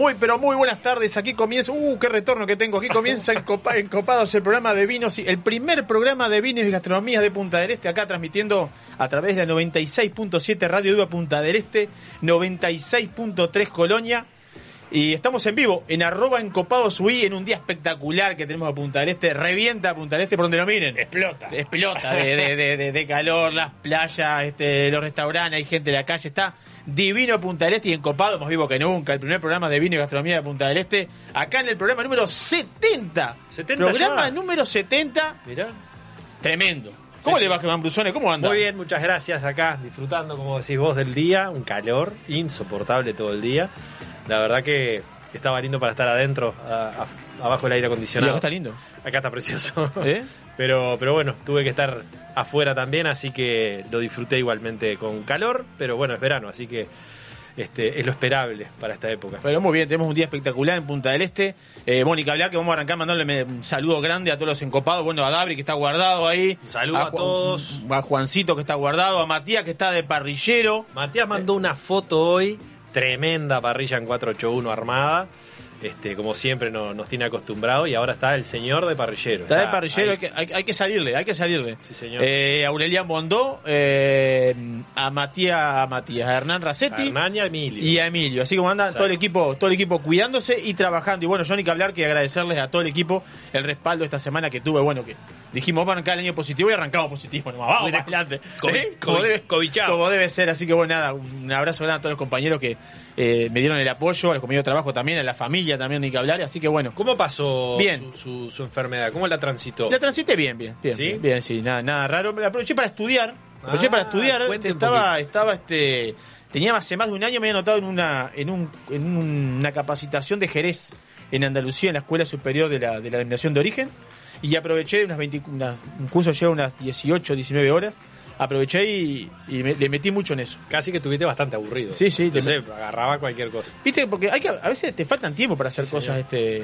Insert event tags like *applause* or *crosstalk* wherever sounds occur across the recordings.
Muy, pero muy buenas tardes. Aquí comienza. Uh, qué retorno que tengo. Aquí comienza *laughs* Encopa- Encopados, el programa de vinos, y el primer programa de vinos y gastronomía de Punta del Este. Acá transmitiendo a través de la 96.7 Radio Duda Punta del Este, 96.3 Colonia. Y estamos en vivo en arroba encopados UI en un día espectacular que tenemos a Punta del Este. Revienta Punta del Este por donde lo miren. Explota. Explota de, de- de- de- de calor, las playas, este, los restaurantes, hay gente de la calle. Está divino Punta del Este y encopado más vivo que nunca. El primer programa de vino y gastronomía de Punta del Este. Acá en el programa número 70. 70 programa ya. número 70. Mirá. Tremendo. ¿Cómo Sí, le va, Germán Brusone? ¿Cómo anda? Muy bien, muchas gracias acá, disfrutando, como decís vos, del día. Un calor insoportable todo el día. La verdad que estaba lindo para estar adentro, a- a- abajo del aire Sí, acondicionado. acá está lindo. Acá está precioso. ¿Eh? Pero, pero bueno, tuve que estar afuera también, así que lo disfruté igualmente con calor. Pero bueno, es verano, así que este, es lo esperable para esta época. Pero muy bien, tenemos un día espectacular en Punta del Este. Eh, Mónica Black, que vamos a arrancar mandándole un saludo grande a todos los encopados. Bueno, a Dabri, que está guardado ahí. Un saludo a todos. A Juancito, que está guardado. A Matías, que está de parrillero. Matías mandó una foto hoy, tremenda parrilla en 481 armada. Este, como siempre no- nos tiene acostumbrado y ahora está el señor de parrillero. Está de parrillero, hay que, hay, hay que salirle, hay que salirle. Sí, señor. Eh, Aurelian Bondó, eh, a Matías, a Matías, a Hernán A Racetti. Hernán y a Emilio. Y a Emilio, así como anda Exacto. todo el equipo, todo el equipo cuidándose y trabajando. Y bueno, Johnny que hablar que agradecerles a todo el equipo el respaldo esta semana que tuve. Bueno, que dijimos vamos a arrancar el año positivo y arrancamos positivo nomás. Vamos para adelante. ¿Eh? Como, COVID- debe, como debe ser. Así que bueno, nada, un abrazo grande a todos los compañeros que eh, me dieron el apoyo, a los compañeros de trabajo también, a la familia también, ni que hablar. Así que bueno, ¿Cómo pasó Bien. Su, su- su enfermedad? ¿Cómo la transitó? la transité bien, bien, bien, ¿Sí? bien, bien, sí, nada, nada raro. Me la aproveché para estudiar, aproveché Ah, para estudiar. cuente un Estaba, estaba, este, tenía hace más de un año me había anotado en una, en un, en una capacitación de Jerez en Andalucía en la Escuela Superior de la, de la Denominación de Origen y aproveché unas 20, una- un curso lleva unas 18, 19 horas. Aproveché y, y me- le metí mucho en eso. Casi que tuviste bastante aburrido. Sí, sí, Entonces agarraba cualquier cosa. Viste, porque hay que, a veces te faltan tiempo para hacer Sí, cosas este,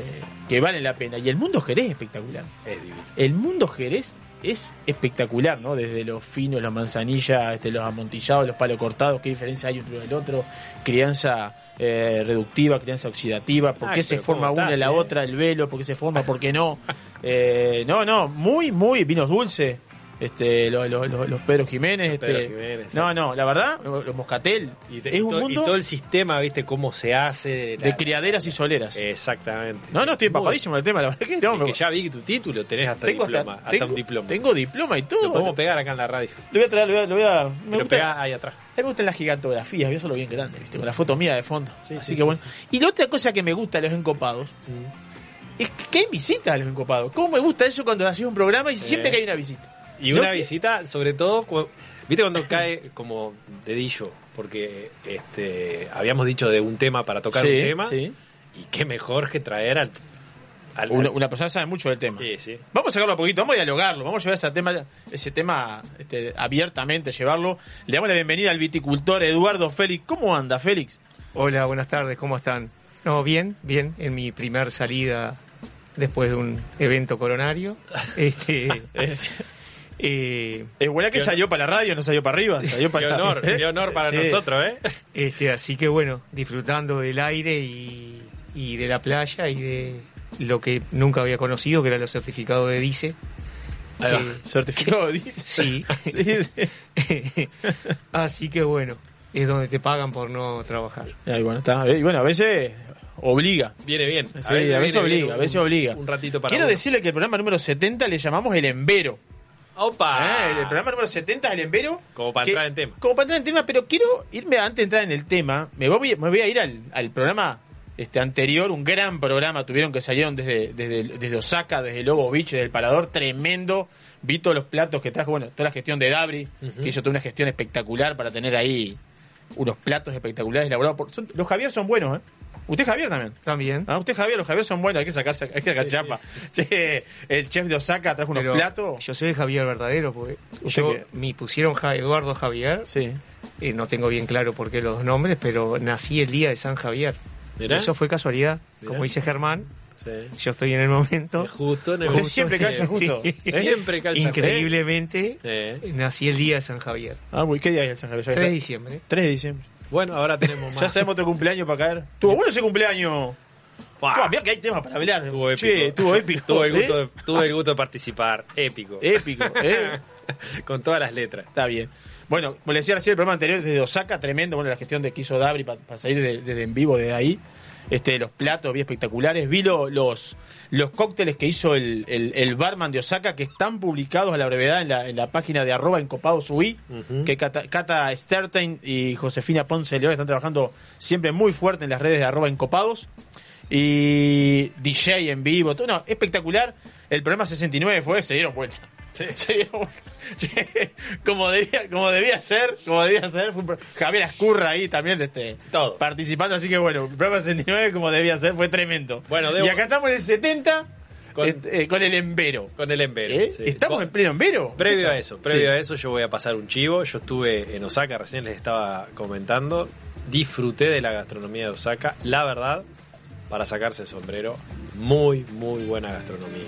que valen la pena. Y el mundo Jerez es espectacular. Es divino. El mundo Jerez es espectacular, ¿no? Desde los finos, los manzanillas, este, los amontillados, los palos cortados, qué diferencia hay entre uno y el otro, crianza eh, reductiva, crianza oxidativa, por qué Ay, se forma ¿cómo una y estás, la eh? otra, el velo, por qué se forma, por qué no. *laughs* Eh, no, no, muy, muy vinos dulces. Este, los, los, los, los Pedro Jiménez, este, Pedro Jiménez, no, no, la verdad, los Moscatel, Y, te- es y un to- y mundo todo el sistema, ¿viste? Cómo se hace. de la- criaderas y soleras. Exactamente. no, no, estoy empapadísimo del tema, la verdad que no. es me- que ya vi que tu título tenés hasta tengo diploma. hasta, Hasta, tengo, un diploma. tengo diploma y todo. Lo podemos pegar acá en la radio. Lo voy a traer, lo voy a. Lo voy a me, gusta, ahí atrás. a mí me gustan las gigantografías, voy a hacerlo bien grande, ¿viste? con la foto mía de fondo. Sí, Así sí, que sí, bueno. Y la otra cosa que me gusta de los encopados es que, que hay visitas a los encopados. ¿Cómo me gusta eso cuando haces un programa y siempre Eh. que hay una visita? Y No una que- visita, sobre todo, cu- ¿viste cuando cae como dedillo? Porque este habíamos dicho de un tema para tocar Sí, un tema. sí. Y qué mejor que traer al. al- Una, una persona que sabe mucho del tema. Sí, sí. Vamos a sacarlo a poquito, vamos a dialogarlo, vamos a llevar ese tema, ese tema este, abiertamente, llevarlo. Le damos la bienvenida al viticultor Eduardo Félix. ¿Cómo anda, Félix? Hola, buenas tardes, ¿cómo están? No, bien, bien, en mi primer salida después de un evento coronario. *laughs* Este, Es, eh, es buena que Qué salió para la radio, no salió para arriba. Salió Qué para honor, *laughs* ¿Eh? qué honor para Sí. nosotros, ¿eh? este, así que bueno, disfrutando del aire y, y de la playa y de lo que nunca había conocido, que eran los certificados de DICE. Eh, certificado dice. *laughs* *laughs* Sí. sí, sí. así que bueno, es donde te pagan por no trabajar. Ahí, bueno, está. Y bueno, a veces obliga. Viene bien. Sí, a veces, viene obliga, bien a veces un- obliga. Un ratito para Quiero uno. decirle que el programa número 70 le llamamos el Embero. ¡Opa! Eh, El programa número 70 es el Embero. Como para que- entrar en tema. Como para entrar en tema, pero quiero irme antes de entrar en el tema. Me voy, me voy a ir al, al programa este anterior, un gran programa. Tuvieron que salieron desde, desde, desde Osaka, desde Lobo Beach, desde el Parador, tremendo. Vi todos los platos que trajo, bueno, toda la gestión de Dabri, que hizo toda una gestión espectacular para tener ahí unos platos espectaculares elaborados por. son- los Javier son buenos, ¿eh? Usted Javier también. También. Ah, usted Javier, los Javier son buenos, hay que sacarse, hay que sacar Sí, chapa. Che, el chef de Osaka trajo unos Pero platos. Yo soy Javier verdadero, porque ¿Usted yo, qué? me pusieron Eduardo Javier, Sí. eh, no tengo bien claro por qué los nombres, pero nací el día de San Javier. Mirá. Eso fue casualidad. Mirá. Como dice Germán, Sí. yo estoy en el momento. Justo en el Usted *laughs* siempre calza justo. Sí. ¿eh? Siempre calza Increíblemente, nací el día de San Javier. Ah, muy, ¿qué día es el San Javier? 3 de diciembre. 3 de diciembre. Bueno, ahora tenemos más. Ya sabemos otro cumpleaños para caer. Tuvo bueno ese cumpleaños. Fua. Mirá que hay temas para hablar. Estuvo épico. Che, estuvo épico. *laughs* Tuve el, gusto ¿eh? de, tuve el gusto de participar. Épico. Épico, ¿eh? *laughs* Con todas las letras. Está bien. Bueno, como le decía recién, el programa anterior desde Osaka, tremendo. Bueno, la gestión de que hizo Dabri para salir desde desde en vivo de ahí. Este, los platos bien espectaculares. Vi lo- los, los cócteles que hizo el, el, el barman de Osaka que están publicados a la brevedad en la, en la página de arroba encopados UI, que Cata, Cata Stertain y Josefina Ponce León están trabajando siempre muy fuerte en las redes de arroba encopados. Y DJ en vivo, todo, no, espectacular. El programa 69 fue, se dieron vuelta. Vuelta. *laughs* como debía, como debía ser, como debía ser, fue un Javier Ascurra ahí también este, Todo. participando, así que bueno, el programa 69 como debía ser, fue tremendo. Bueno, debo- Y acá estamos en el 70 Con- este, eh, con el Embero. Con el Embero. ¿Eh? sí. ¿Estamos en pleno Embero? Previo a eso, previo Sí. a eso yo voy a pasar un chivo. Yo estuve en Osaka, recién les estaba comentando. Disfruté de la gastronomía de Osaka. La verdad, para sacarse el sombrero, muy, muy buena gastronomía.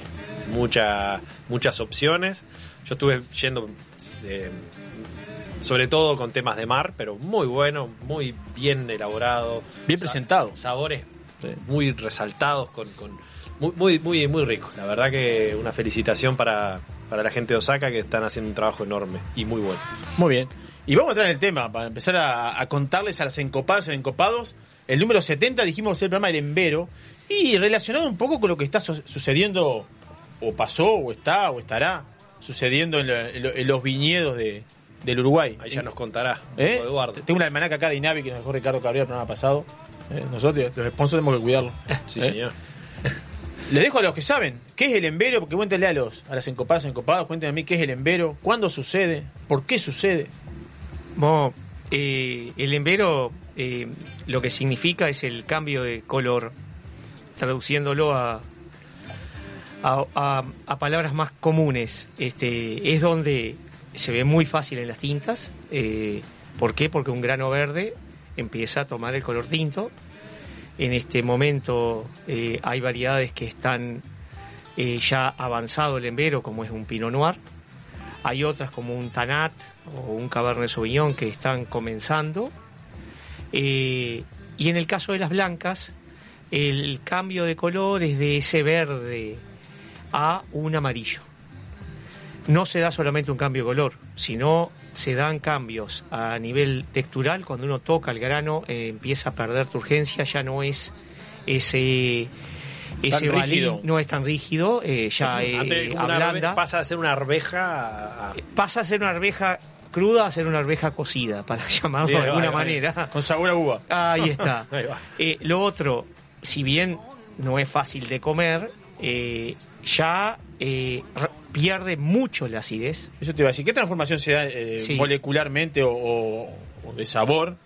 Mucha, muchas opciones. Yo estuve yendo, eh, sobre todo con temas de mar, pero muy bueno, muy bien elaborado. Bien presentado. Sabores Sí. muy resaltados, con, con muy, muy, muy. La verdad que una felicitación para, para la gente de Osaka que están haciendo un trabajo enorme y muy bueno. Muy bien. Y vamos a entrar en el tema para empezar a, a contarles a las encopadas y encopados. El número 70 dijimos el programa del Embero. Y relacionado un poco con lo que está su- sucediendo, o pasó, o está, o estará sucediendo en, la- en lo- en los viñedos de, del Uruguay. Ahí ya nos contará ¿Eh? Eduardo. Tengo una almanaca acá de Inavi que nos dejó Ricardo Cabrera el programa pasado. ¿Eh? Nosotros, los sponsors, tenemos que cuidarlo. *laughs* Sí, ¿Eh? señor. *laughs* Le dejo a los que saben qué es el embero, porque cuéntenle a los a las encopadas encopados, cuéntenme a mí qué es el embero, cuándo sucede, por qué sucede. Bueno, eh, el embero eh, lo que significa es el cambio de color, traduciéndolo a, palabras más comunes. Este, es donde se ve muy fácil en las tintas. eh, ¿Por qué? Porque un grano verde empieza a tomar el color tinto. En este momento eh, hay variedades que están ya avanzado el embero, como es un Pinot Noir. Hay otras como un Tanat o un Cabernet Sauvignon que están comenzando. Eh, y en el caso de las blancas, el cambio de color es de ese verde a un amarillo. No se da solamente un cambio de color, sino se dan cambios a nivel textural. Cuando uno toca el grano, eh, empieza a perder turgencia, ya no es ese. Ese balín, rígido. no es tan rígido, eh, ya eh, Antes, una ablanda pasa a ser una arveja a- pasa a ser una arveja cruda a ser una arveja cocida, *laughs* para llamarlo de alguna manera. Con sabor a uva. Ahí *laughs* está. Ahí. Eh, lo otro, si bien no es fácil de comer, eh, ya eh, pierde mucho la acidez. Eso te iba a decir, ¿qué transformación se da eh, Sí. molecularmente o, o- o de sabor?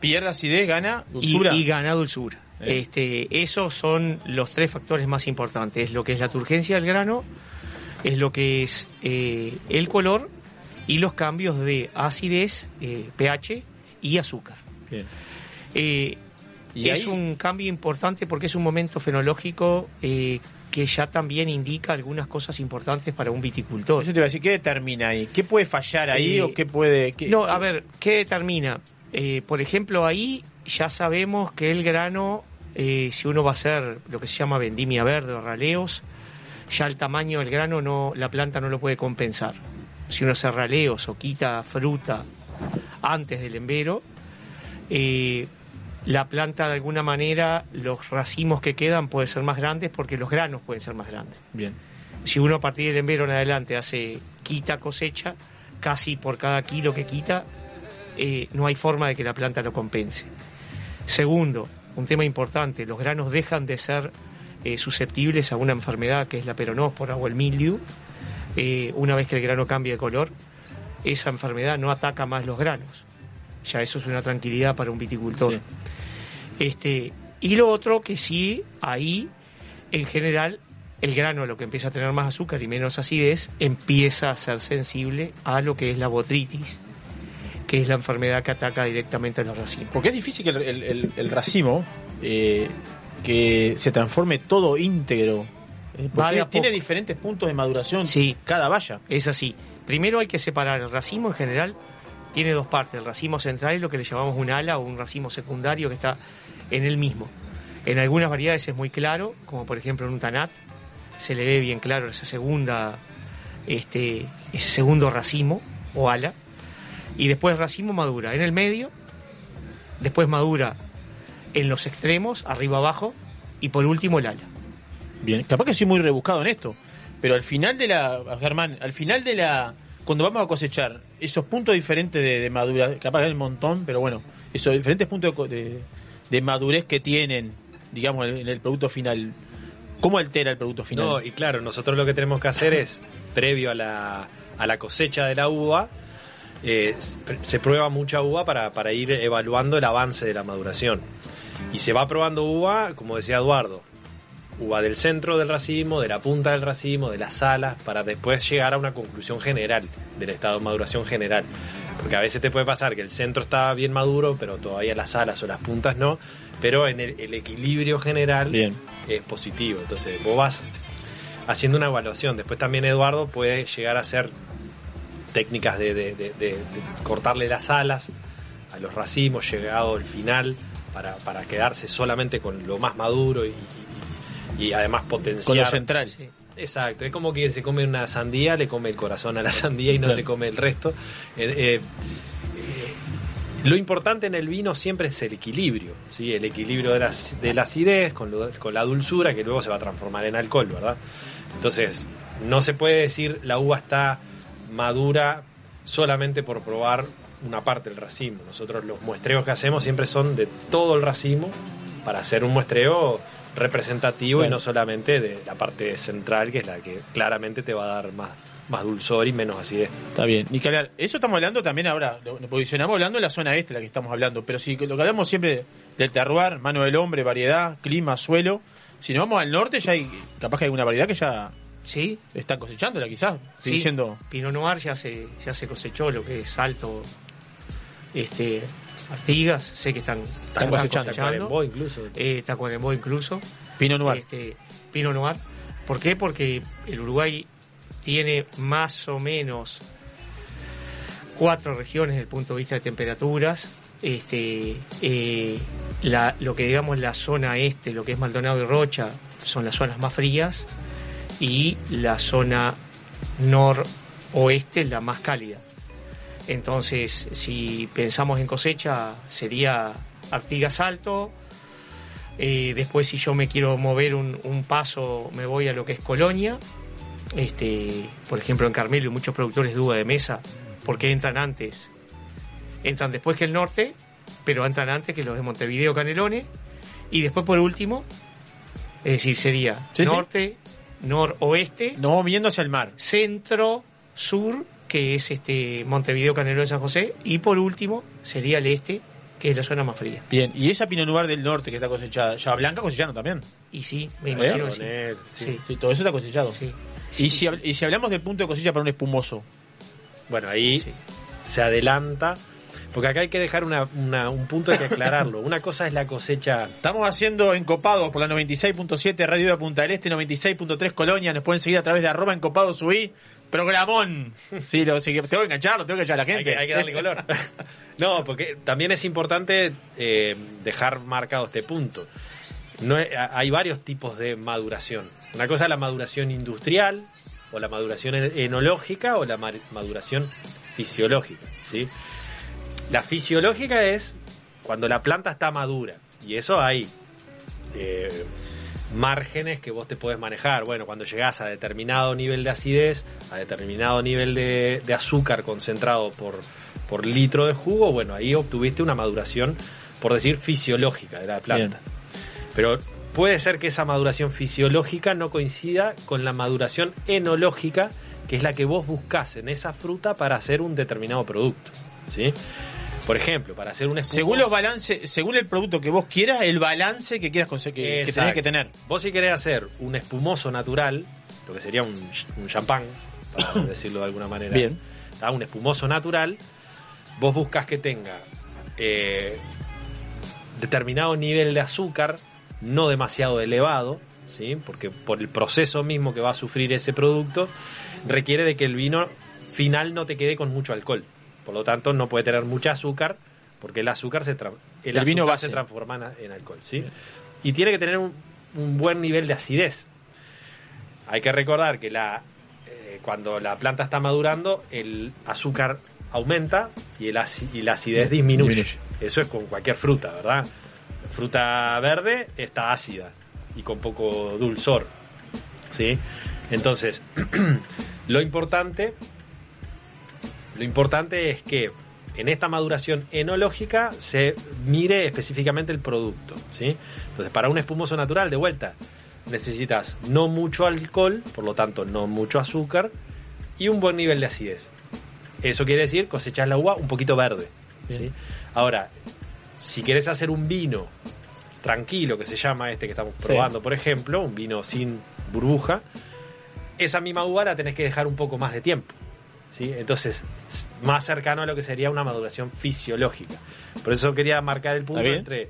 Pierde acidez, gana dulzura. y gana dulzura. Eh. Este, esos son los tres factores más importantes. Es lo que es la turgencia del grano, es lo que es el color y los cambios de acidez, eh, pH y azúcar. Eh, Y es ahí- un cambio importante porque es un momento fenológico eh, que ya también indica algunas cosas importantes para un viticultor. Eso te iba a decir, ¿qué determina ahí? ¿Qué puede fallar ahí o qué puede...? qué- No, qué- a ver, ¿qué determina? Por ejemplo, ahí ya sabemos que el grano, si uno va a hacer lo que se llama vendimia verde o raleos, ya el tamaño del grano no, la planta no lo puede compensar. Si uno hace raleos o quita fruta antes del embero, eh, la planta de alguna manera, los racimos que quedan pueden ser más grandes porque los granos pueden ser más grandes Bien. si uno a partir del embero en adelante hace quita cosecha, casi por cada kilo que quita, eh, no hay forma de que la planta lo compense. Segundo, un tema importante, los granos dejan de ser eh, susceptibles a una enfermedad que es la peronóspora o el mildew. Eh, una vez que el grano cambia de color, esa enfermedad no ataca más los granos. Ya eso es una tranquilidad para un viticultor. Sí. Este, y lo otro que sí, ahí, en general, el grano, lo que empieza a tener más azúcar y menos acidez, empieza a ser sensible a lo que es la botritis, que es la enfermedad que ataca directamente a los racimos. Porque es difícil que el, el- el- el racimo eh, que se transforme todo íntegro. Eh, porque tiene diferentes puntos de maduración Sí. cada valla. Es así. Primero hay que separar el racimo en general, tiene dos partes, el racimo central y lo que le llamamos un ala o un racimo secundario que está en el mismo. En algunas variedades es muy claro, como por ejemplo en un tanat, se le ve bien claro esa segunda, este, ese segundo racimo o ala, y después el racimo madura en el medio, después madura en los extremos, arriba abajo, y por último el ala. Bien, capaz que soy muy rebuscado en esto, pero al final de la, Germán, al final de la, cuando vamos a cosechar esos puntos diferentes de, de madurez, capaz que hay un montón, pero bueno, esos diferentes puntos de, de, de madurez que tienen, digamos, en el producto final, ¿cómo altera el producto final? No, y claro, nosotros lo que tenemos que hacer es, previo a la, a la cosecha de la uva, eh, se prueba mucha uva para, para ir evaluando el avance de la maduración. Y se va probando uva, como decía Eduardo, uva del centro del racimo, de la punta del racimo, de las alas, para después llegar a una conclusión general del estado de maduración general. Porque a veces te puede pasar que el centro está bien maduro, pero todavía las alas o las puntas no, pero en el, el equilibrio general Bien. es positivo. Entonces vos vas haciendo una evaluación. Después también Eduardo puede llegar a hacer técnicas de, de- de- de- de cortarle las alas a los racimos, llegado al final, para, para quedarse solamente con lo más maduro y, y- además potenciar. Con lo central. Sí. Exacto, es como quien se come una sandía, le come el corazón a la *laughs* sandía y no Claro. se come el resto. Eh, eh, lo importante en el vino siempre es el equilibrio, ¿sí? el equilibrio de la, de la acidez con, lo- con la dulzura que luego se va a transformar en alcohol, ¿verdad? Entonces, no se puede decir la uva está madura solamente por probar una parte del racimo. Nosotros los muestreos que hacemos siempre son de todo el racimo para hacer un muestreo representativo y no solamente de la parte central, que es la que claramente te va a dar más, más dulzor y menos acidez. Está bien. Ni que hablar. Eso estamos hablando también ahora, lo posicionamos hablando de la zona este, la que estamos hablando. Pero si lo que hablamos siempre del terroir, mano del hombre, variedad, clima, suelo. Si nos vamos al norte, ya hay, capaz que hay alguna variedad que ya Sí, están cosechándola, quizás. Sí. diciendo. Pinot Noir ya se, ya se cosechó lo que es alto, este, Artigas, sé que están, Están cosechando. Tacuarembó incluso. eh, Tacuarembó incluso. Pinot Noir. Este, Pinot Noir. ¿Por qué? Porque el Uruguay tiene más o menos cuatro regiones desde el punto de vista de temperaturas. Este, eh, la- lo que digamos la zona este, lo que es Maldonado y Rocha, son las zonas más frías y la zona noroeste la más cálida. Entonces, si pensamos en cosecha, sería Artigas Alto, eh, después, si yo me quiero mover un, un paso, me voy a lo que es Colonia. Este, por ejemplo, en Carmelo, muchos productores de uva de mesa, porque entran antes, entran después que el norte, pero entran antes que los de Montevideo Canelones. Y después, por último, es decir, sería Sí, sí. norte, noroeste, Nos vamos hacia el mar. centro, sur, que es este Montevideo Canelones San José. Y por último, sería el este, que es la zona más fría. Bien. Y esa Pinot Noir del norte que está cosechada, ya blanca cosechando también. Y sí, me ¿Eh? imagino que sí. Sí. Sí. Sí, todo eso está cosechado. Sí. Y, si, y si hablamos del punto de cosecha para un espumoso, Bueno, ahí se adelanta. Porque acá hay que dejar una- una- un punto, hay que aclararlo. *laughs* Una cosa es la cosecha Estamos haciendo encopados por la 96.7 Radio de Punta del Este, 96.3 Colonia. Nos pueden seguir a través de arroba encopados subí. Programón. Sí, lo, sí, tengo que engancharlo, tengo que enganchar a la Hay gente. que, hay que darle color. *laughs* no, porque también es importante eh, dejar marcado este punto. No hay varios tipos de maduración. Una cosa es la maduración industrial, o la maduración en- enológica, o la ma- maduración fisiológica. ¿sí? La fisiológica es cuando la planta está madura. Y eso hay eh, márgenes que vos te podés manejar. Bueno, cuando llegás a determinado nivel de acidez, a determinado nivel de, de azúcar concentrado por, por litro de jugo, bueno, ahí obtuviste una maduración, por decir, fisiológica de la planta. Pero puede ser que esa maduración fisiológica no coincida con la maduración enológica, que es la que vos buscás en esa fruta para hacer un determinado producto. ¿sí? Por ejemplo, para hacer un espumoso- Según los balances, según el producto que vos quieras, el balance que quieras conse- que, que tenés que tener. Vos si querés hacer un espumoso natural, lo que sería un, un champán, para *laughs* decirlo de alguna manera, Bien. ¿tá? un espumoso natural, vos buscas que tenga eh, determinado nivel de azúcar, no demasiado elevado, ¿sí? porque por el proceso mismo que va a sufrir ese producto, requiere de que el vino final no te quede con mucho alcohol. Por lo tanto no puede tener mucha azúcar, porque el azúcar se, el El vino azúcar base. se transforma en, alcohol. ¿sí? Y tiene que tener un, un buen nivel de acidez. Hay que recordar que la, eh, cuando la planta está madurando, el azúcar aumenta y, el aci- y la acidez disminuye. Disminuye. Eso es con cualquier fruta, ¿verdad? Fruta verde está ácida y con poco dulzor. ¿Sí? Entonces, *clears throat* lo importante, lo importante es que en esta maduración enológica se mire específicamente el producto, ¿sí? Entonces, para un espumoso natural, de vuelta, necesitas no mucho alcohol, por lo tanto, no mucho azúcar y un buen nivel de acidez. Eso quiere decir cosechar la uva un poquito verde, ¿sí? Ahora, si quieres hacer un vino tranquilo, que se llama este que estamos Sí. probando, por ejemplo, un vino sin burbuja, esa misma uva la tenés que dejar un poco más de tiempo. ¿Sí? Entonces, más cercano a lo que sería una maduración fisiológica. Por eso quería marcar el punto entre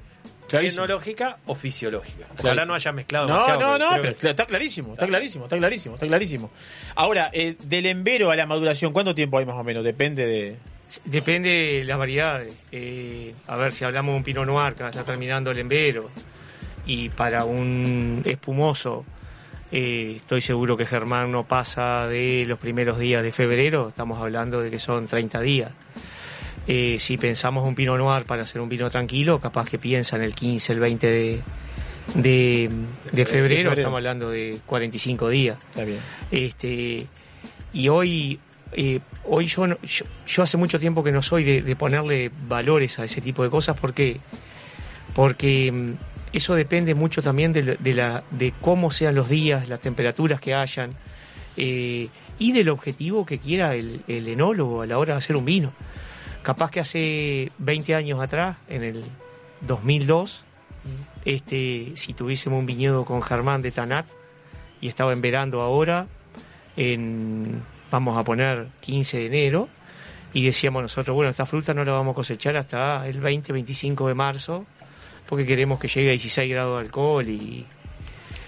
Clarísimo. enológica o fisiológica. Ojalá Clarísimo. no haya mezclado No, demasiado, no, no, creo pero que- está clarísimo, está clarísimo, está clarísimo, está clarísimo. Ahora, eh, del embero a la maduración, ¿cuánto tiempo hay más o menos? Depende de... Depende de las variedades. Eh, a ver, si hablamos de un Pinot Noir que está terminando el embero y para un espumoso, eh, estoy seguro que Germán no pasa de los primeros días de febrero, estamos hablando de que son 30 días. Eh, si pensamos un Pinot Noir para hacer un vino tranquilo, capaz que piensa en el 15, el 20 de, de, de febrero, estamos hablando de 45 días. Está bien. Este, y hoy, eh, hoy yo, yo, yo hace mucho tiempo que no soy de, de ponerle valores a ese tipo de cosas porque, porque mm, eso depende mucho también de, de, la, de cómo sean los días, las temperaturas que hayan eh, y del objetivo que quiera el, enólogo a la hora de hacer un vino. Capaz que hace 20 años atrás, en el 2002, este, si tuviésemos un viñedo con Germán de Tanat y estaba en verano ahora, en, vamos a poner 15 de enero, y decíamos nosotros, bueno, esta fruta no la vamos a cosechar hasta el 20-25 de marzo, porque queremos que llegue a 16 grados de alcohol y,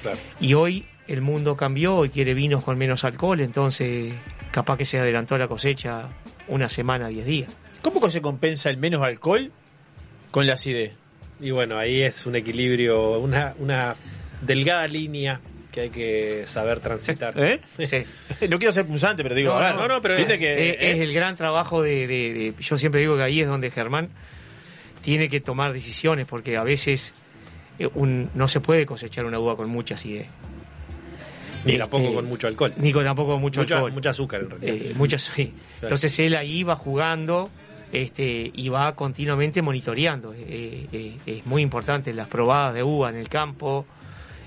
Claro. y hoy el mundo cambió y quiere vinos con menos alcohol, entonces capaz que se adelantó la cosecha una semana, 10 días. ¿Cómo que se compensa el menos alcohol con la acidez? Y bueno, ahí es un equilibrio, una, una delgada línea que hay que saber transitar. ¿Eh? *laughs* Sí. No quiero ser punzante, pero digo, No, a ver, no, no, pero viste es- que... es, es el gran trabajo de, de- de- Yo siempre digo que ahí es donde Germán tiene que tomar decisiones, porque a veces eh, un- no se puede cosechar una uva con mucha acidez, Ni Este, tampoco con mucho alcohol. ni con tampoco con mucho Mucha- alcohol. mucha azúcar en realidad. Eh, muchas, sí. Entonces él ahí va jugando este, y va continuamente monitoreando. Eh, eh, es muy importante las probadas de uva en el campo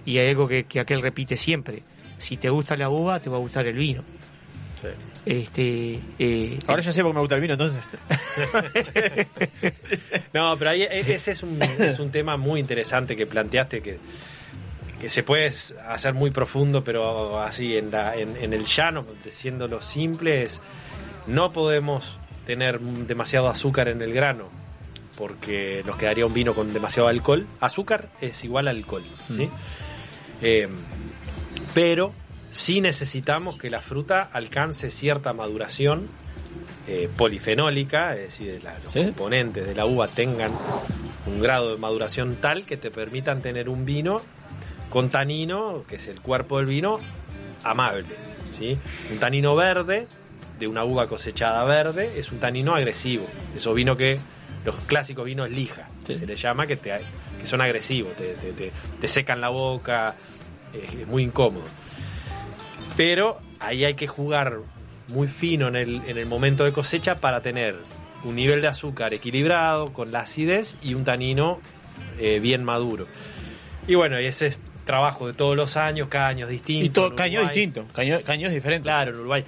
y hay algo que, que aquel repite siempre. Si te gusta la uva, te va a gustar el vino. Sí. Este, eh, Ahora ya sé por qué me gusta el vino, entonces. *laughs* No, pero ahí e- ese es un, es un tema muy interesante que planteaste que, que se puede hacer muy profundo, pero así en, la, en, en el llano, diciéndolo simple, es no podemos tener demasiado azúcar en el grano porque nos quedaría un vino con demasiado alcohol. Azúcar es igual a alcohol, ¿sí? Eh, pero sí necesitamos que la fruta alcance cierta maduración eh, polifenólica, es decir, la- los ¿Sí? componentes de la uva tengan un grado de maduración tal que te permitan tener un vino con tanino, que es el cuerpo del vino, amable. ¿sí? Un tanino verde de una uva cosechada verde es un tanino agresivo. Esos vinos que los clásicos vinos lija, Sí. se les llama, que, te, que son agresivos, te, te- te- te secan la boca, es, es muy incómodo. Pero ahí hay que jugar muy fino en el, en el momento de cosecha para tener un nivel de azúcar equilibrado con la acidez y un tanino eh, bien maduro. Y bueno, y ese es trabajo de todos los años, cada año es distinto. Y todo, caño distinto, caño, caño es diferente. Claro, en Uruguay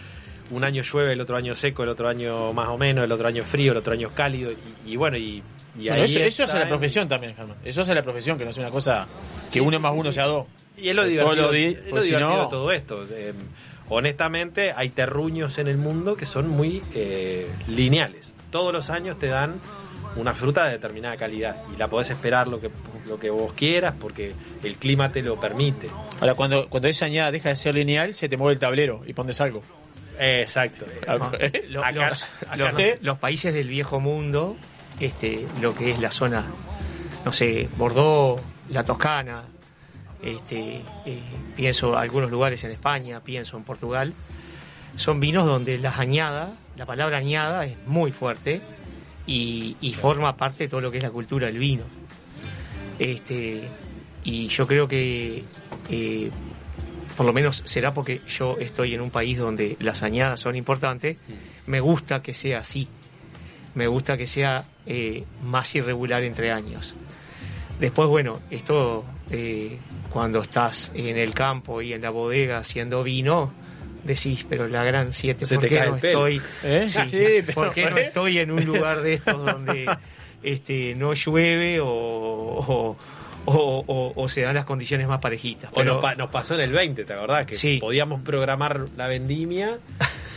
un año llueve, el otro año seco, el otro año más o menos, el otro año frío, el otro año cálido. Y, y bueno, y, y Bueno, ahí eso, eso hace la en- profesión también, Germán. Eso hace la profesión, que no es una cosa que Sí, uno sí, más uno sí. sea dos. Y es lo Todos divertido, días, es lo pues si divertido no- de todo esto. Eh, honestamente, hay terruños en el mundo que son muy eh, lineales. Todos los años te dan una fruta de determinada calidad y la podés esperar lo que, lo que vos quieras porque el clima te lo permite. Ahora, cuando, cuando esa añada deja de ser lineal, se te mueve el tablero y pones algo. Exacto. No, ¿Eh? *laughs* lo- Acá- los, acá los- no. los países del viejo mundo, este, lo que es la zona, no sé, Bordeaux, la Toscana, este, eh, pienso algunos lugares en España, pienso en Portugal, son vinos donde las añadas, la palabra añada es muy fuerte y, y forma parte de todo lo que es la cultura del vino. Este, y yo creo que eh, por lo menos será porque yo estoy en un país donde las añadas son importantes, me gusta que sea así, me gusta que sea eh, más irregular entre años. Después, bueno, esto eh, cuando estás en el campo y en la bodega haciendo vino, decís, pero la gran siete, Se ¿por qué no estoy, ¿Eh? sí, Sí, pero- ¿por qué no estoy en un lugar de estos donde este, no llueve o, o, o- o- o se dan las condiciones más parejitas? O nos, pa- nos pasó en el 20, ¿te acordás? Que Sí. podíamos programar la vendimia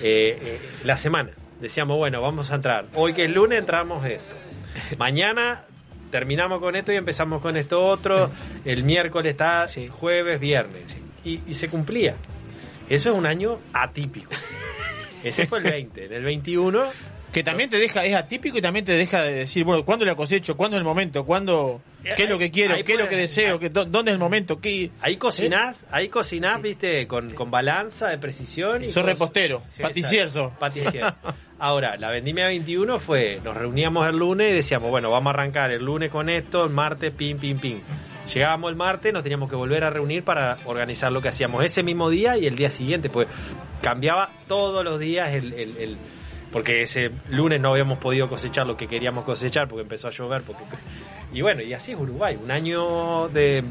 eh, eh, la semana. Decíamos, bueno, vamos a entrar. Hoy que es lunes entramos esto. Mañana terminamos con esto y empezamos con esto otro. El miércoles está jueves, viernes. Y, y se cumplía. Eso es un año atípico. Ese fue el 20. En el 21 Que también te deja, es atípico y también te deja de decir, bueno, ¿cuándo la cosecho? ¿Cuándo es el momento? ¿Cuándo? ¿Qué es lo que quiero? Ahí ¿Qué es lo que deseo? ¿Qué- dó- ¿Dónde es el momento? ¿Qué? Ahí cocinás, ahí cocinás, viste, con, con balanza de precisión. y Sos cos- repostero, Sí, paticier exacto, sos. paticier. *laughs* Ahora, la vendimia 21 fue, nos reuníamos el lunes y decíamos, bueno, vamos a arrancar el lunes con esto, el martes, pim, pim, pim. Llegábamos el martes, nos teníamos que volver a reunir para organizar lo que hacíamos ese mismo día y el día siguiente, pues cambiaba todos los días el... el- el- porque ese lunes no habíamos podido cosechar lo que queríamos cosechar porque empezó a llover. Porque... Y bueno, y así es Uruguay, un año de,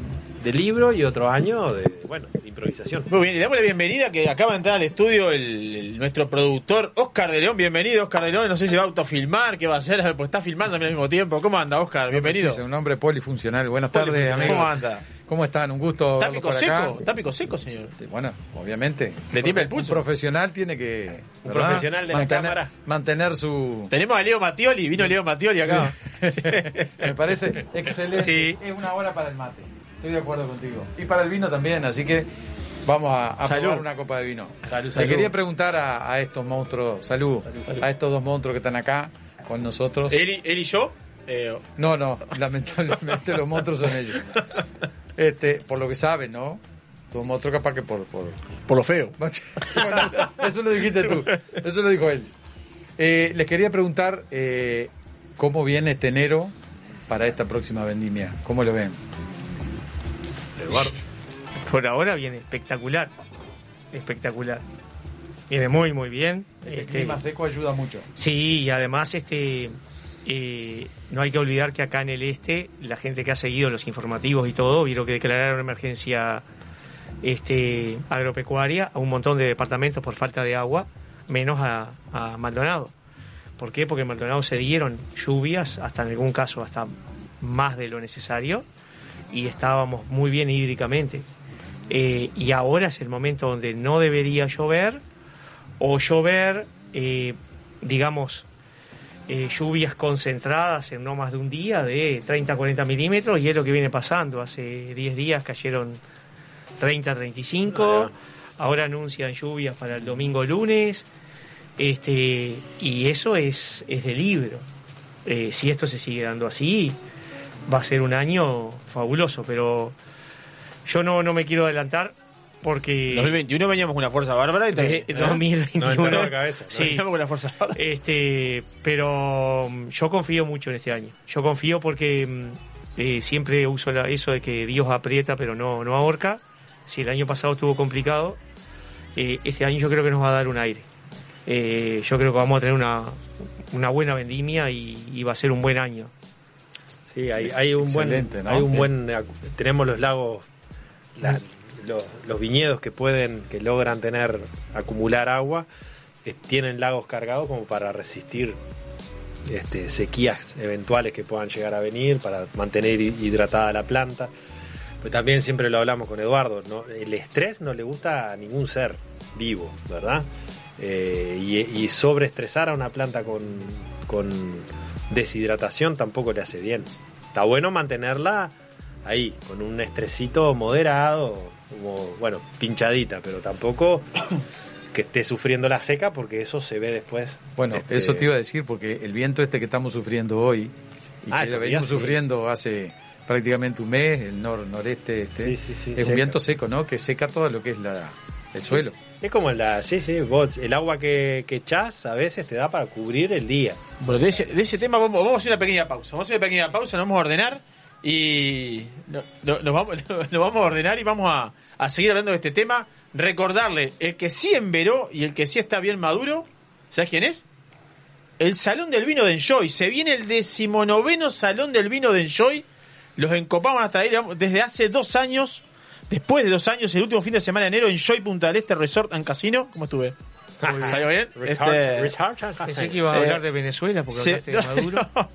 de libro y otro año de, bueno, de improvisación. Muy bien, y damos la bienvenida que acaba de entrar al estudio el, el- nuestro productor Oscar de León. Bienvenido, Oscar de León. No sé si va a autofilmar, qué va a hacer, *laughs* pues está filmando al mismo tiempo. ¿Cómo anda, Oscar? Bienvenido. Sí, es un hombre polifuncional. Buenas tardes, amigos. ¿Cómo anda? ¿Cómo están? Un gusto ¿Está verlos pico por acá. seco? ¿Está pico seco, señor? Bueno, obviamente. ¿Le tiembla el pulso? Un profesional tiene que. Un ¿verdad? profesional de la mantener, cámara. Mantener su. Tenemos a Leo Matioli, vino Leo Matioli acá. *laughs* Me parece excelente. Sí. Es una hora para el mate. Estoy de acuerdo contigo. Y para el vino también, así que vamos a, a Salud. probar una copa de vino. Salud, Te salud. quería preguntar a, a estos monstruos, salud, salud. a estos dos monstruos que están acá con nosotros. él, y, él y yo. eh, No, no, *laughs* lamentablemente los monstruos son ellos. Este, por lo que saben, ¿no? Tú monstruo capaz que por... por... por lo feo. *laughs* Bueno, eso, eso lo dijiste tú, eso lo dijo él. Eh, les quería preguntar eh, cómo viene este enero para esta próxima vendimia. ¿Cómo lo ven? Eduardo. Por ahora viene espectacular. Espectacular. Viene muy, muy bien. El Este, clima seco ayuda mucho. sí, y además este eh, no hay que olvidar que acá en el este, la gente que ha seguido los informativos y todo, vieron que declararon emergencia este agropecuaria a un montón de departamentos por falta de agua, menos a, Maldonado. ¿Por qué? Porque en Maldonado se dieron lluvias, hasta en algún caso hasta más de lo necesario, y estábamos muy bien hídricamente. Eh, y ahora es el momento donde no debería llover, o llover, eh, digamos, eh, lluvias concentradas en no más de un día de 30 a 40 milímetros, y es lo que viene pasando. Hace 10 días cayeron 30 a 35, ahora anuncian lluvias para el domingo lunes, este, y eso es, es de libro. Eh, si esto se sigue dando así, va a ser un año fabuloso, pero yo no, no me quiero adelantar porque... 2021 veníamos con una fuerza bárbara y te- ¿eh? 2021. No la cabeza. Sí. Veníamos con una fuerza bárbara. Este, pero mm, yo confío mucho en este año. Yo confío porque mm, eh, siempre uso la- eso de que Dios aprieta pero no, no ahorca. Si el año pasado estuvo complicado, eh, este año yo creo que nos va a dar un aire. Eh, yo creo que vamos a tener una, una buena vendimia y, y va a ser un buen año. Sí, hay, hay un buen, Excelente, ¿no? hay un Bien. buen, acu- tenemos los lagos, la- los, viñedos que pueden, que logran tener, acumular agua, eh, tienen lagos cargados como para resistir este, sequías eventuales que puedan llegar a venir, para mantener hi- hidratada la planta. Pues también siempre lo hablamos con Eduardo, ¿no? el estrés no le gusta a ningún ser vivo, ¿verdad? Eh, y, sobreestresar a una planta con, con deshidratación tampoco le hace bien. Está bueno mantenerla ahí, con un estresito moderado, como, bueno, pinchadita, pero tampoco *coughs* que esté sufriendo la seca, porque eso se ve después. Bueno, este, eso te iba a decir, porque el viento este que estamos sufriendo hoy, y Ah, que lo venimos sufriendo hace prácticamente un mes, el nor noreste este, Sí, sí, sí, es seca. un viento seco, ¿no? Que seca todo lo que es la, el suelo. Es como la. Sí, sí, vos, el agua que, que echás a veces te da para cubrir el día. Bueno, de ese, de ese tema vamos, vamos a hacer una pequeña pausa. Vamos a hacer una pequeña pausa, nos vamos a ordenar y no- no- nos, vamos, *laughs* nos vamos a ordenar y vamos a, a seguir hablando de este tema. Recordarle, el que sí enveró y el que sí está bien maduro, ¿sabes quién es? El Salón del Vino de Enjoy. Se viene el decimonoveno Salón del Vino de Enjoy. Los encopamos hasta ahí desde hace dos años. Después de dos años, el último fin de semana de enero, Enjoy Punta del Este Resort and Casino. ¿Cómo estuve? ¿Salió bien? Richard- Este- Richard- Pensé que iba a hablar de Venezuela porque se, hablaste de Maduro. no,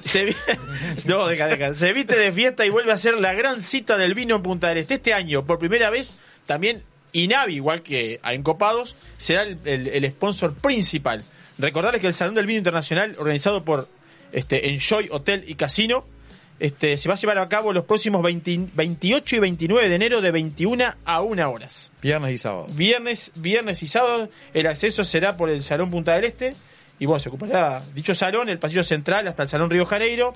se vi- *laughs* no, deja, deja. Se viste de fiesta y vuelve a ser la gran cita del vino en Punta del Este. Este año, por primera vez, también Inavi, igual que a Encopados, será el, el- el sponsor principal. Recordarles que el Salón del Vino Internacional, organizado por este, Enjoy Hotel y Casino, este, se va a llevar a cabo los próximos 20 28 y 29 de enero de 21 a 1 horas. Viernes y sábado. Viernes, viernes y sábado el acceso será por el Salón Punta del Este y bueno, se ocupará dicho salón, el pasillo central hasta el Salón Río Janeiro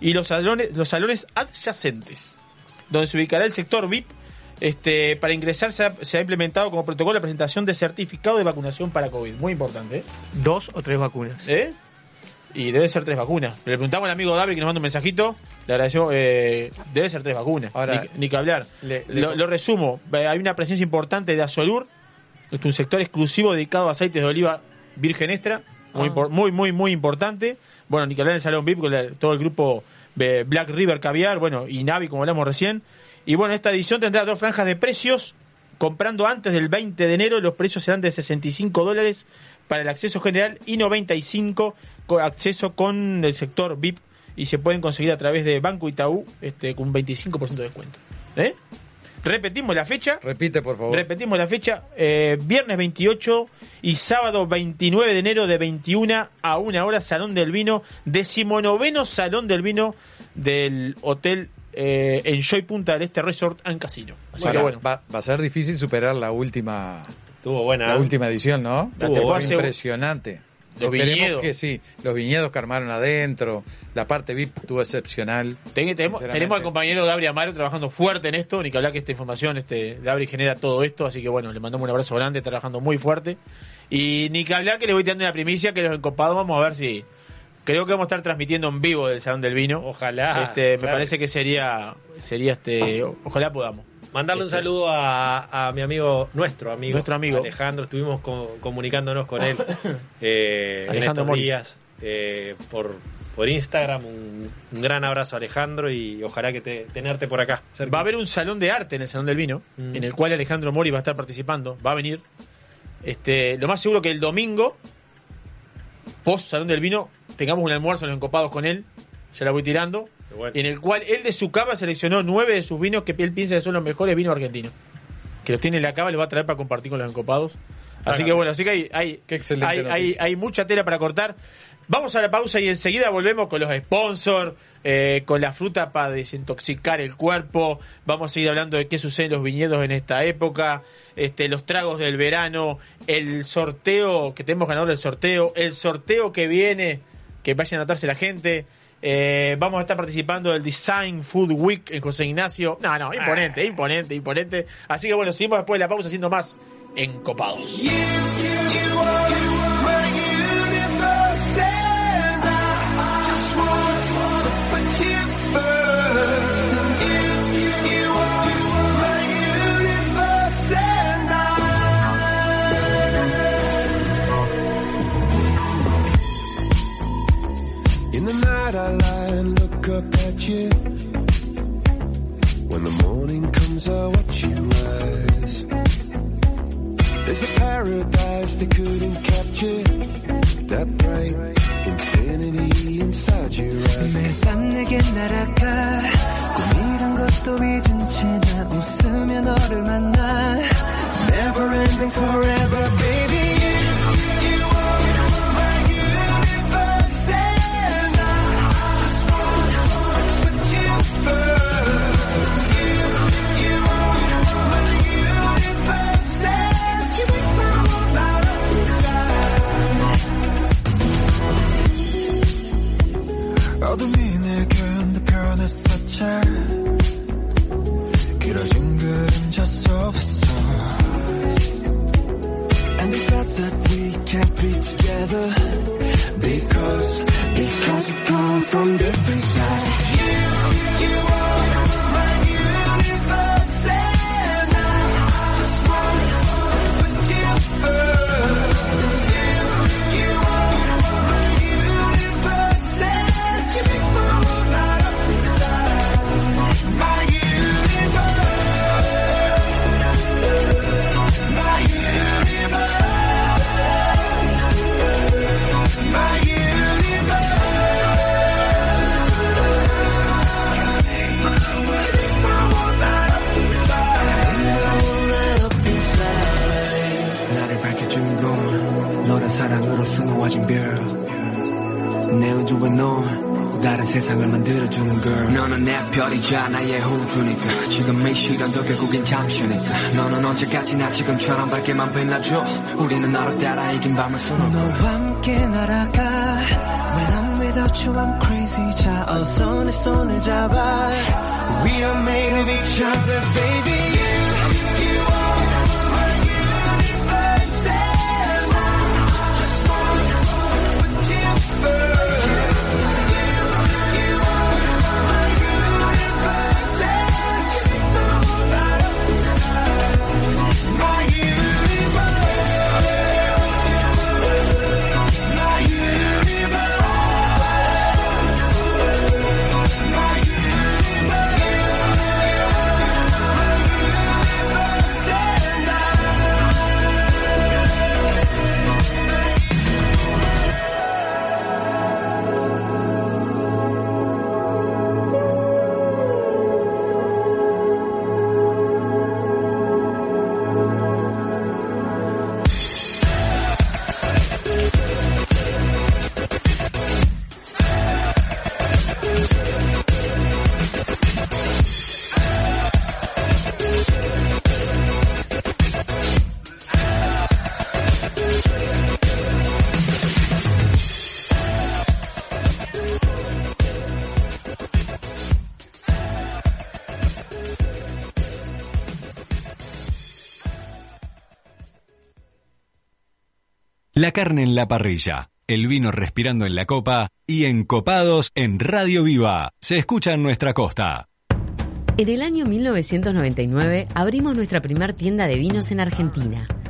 y los salones, los salones adyacentes, donde se ubicará el sector VIP. Este, para ingresar se ha, se ha implementado como protocolo la presentación de certificado de vacunación para COVID. Muy importante, ¿eh? Dos o tres vacunas. ¿Eh? Y debe ser tres vacunas. Le preguntamos al amigo David que nos manda un mensajito. Le agradecemos. eh, debe ser tres vacunas. Ahora, ni, ni que hablar. le- le- lo, lo resumo. Eh, Hay una presencia importante de Azolur. Es un sector exclusivo dedicado a aceites de oliva virgen extra. Muy, Ah. muy, muy, muy importante. Bueno, ni que hablar del Salón VIP con la- todo el grupo de Black River Caviar. Bueno, y Navi, como hablamos recién. Y bueno, esta edición tendrá dos franjas de precios. Comprando antes del 20 de enero, los precios serán de 65 dólares para el acceso general y 95 con acceso con el sector VIP y se pueden conseguir a través de Banco Itaú este, con un 25% de descuento. ¿Eh? Repetimos la fecha. Repite, por favor. Repetimos la fecha, eh, viernes 28 y sábado 29 de enero de 21 a 1 hora, Salón del Vino, decimonoveno Salón del Vino del Hotel eh, Enjoy Punta del Este Resort and Casino. Así que bueno, va, va a ser difícil superar la última Estuvo buena. la ¿eh? última edición, ¿no? La Fue impresionante. Los Esperemos viñedos. que sí, los viñedos que armaron adentro, la parte VIP estuvo excepcional. Ten- tenemos, tenemos al compañero Gabri Amaro trabajando fuerte en esto, ni que hablar que esta información, este, Gabri genera todo esto, así que bueno, le mandamos un abrazo grande, está trabajando muy fuerte. Y ni que hablar que le voy tirando una primicia que los encopados vamos a ver si... Creo que vamos a estar transmitiendo en vivo del Salón del Vino. Ojalá. Este, me claro parece que sería, sería este, ojalá podamos. Mandarle un Este- saludo a, a mi amigo, nuestro amigo, Nuestro amigo. Alejandro. Estuvimos co- comunicándonos con él *laughs* eh, en Alejandro estos Moris. días eh, por, por Instagram. Un, un gran abrazo, Alejandro, y ojalá que te, tenerte por acá. cerca. Va a haber un salón de arte en el Salón del Vino, Mm. en el cual Alejandro Mori va a estar participando, va a venir. Este, lo más seguro que el domingo, post Salón del Vino, tengamos un almuerzo en los encopados con él, ya la voy tirando, bueno. en el cual él de su cava seleccionó nueve de sus vinos que él piensa que son los mejores vinos argentinos. Que los tiene en la cava y los va a traer para compartir con los encopados. Así que bueno, así que hay, hay, hay, hay, mucha tela para cortar. Vamos a la pausa y enseguida volvemos con los sponsors, eh, con la fruta para desintoxicar el cuerpo. Vamos a seguir hablando de qué sucede en los viñedos en esta época, este, los tragos del verano, el sorteo, que tenemos ganador del sorteo, el sorteo que viene, que vayan a anotarse la gente. Eh, vamos a estar participando del Design Food Week en José Ignacio. No, no, imponente, imponente, imponente. Así que bueno, seguimos después de la pausa haciendo más encopados. 만 빛나줘. 우리는 너를 따라 이긴 밤을 수놓 La carne en la parrilla, el vino respirando en la copa y encopados en Radio Viva. Se escucha en nuestra costa. En el año 1999 abrimos nuestra primera tienda de vinos en Argentina.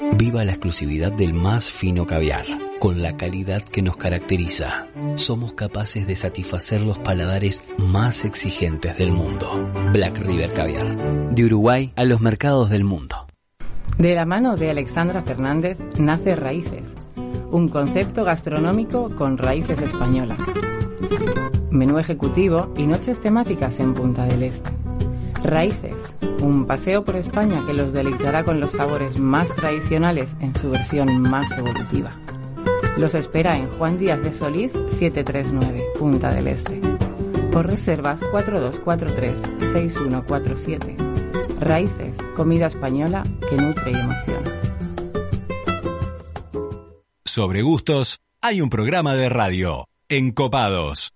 Viva la exclusividad del más fino caviar, con la calidad que nos caracteriza. Somos capaces de satisfacer los paladares más exigentes del mundo. Black River Caviar, de Uruguay a los mercados del mundo. De la mano de Alexandra Fernández nace Raíces, un concepto gastronómico con raíces españolas. Menú ejecutivo y noches temáticas en Punta del Este. Raíces, un paseo por España que los deleitará con los sabores más tradicionales en su versión más evolutiva. Los espera en Juan Díaz de Solís 739, Punta del Este. Por reservas 4243-6147. Raíces, comida española que nutre y emociona. Sobre gustos, hay un programa de radio, Encopados.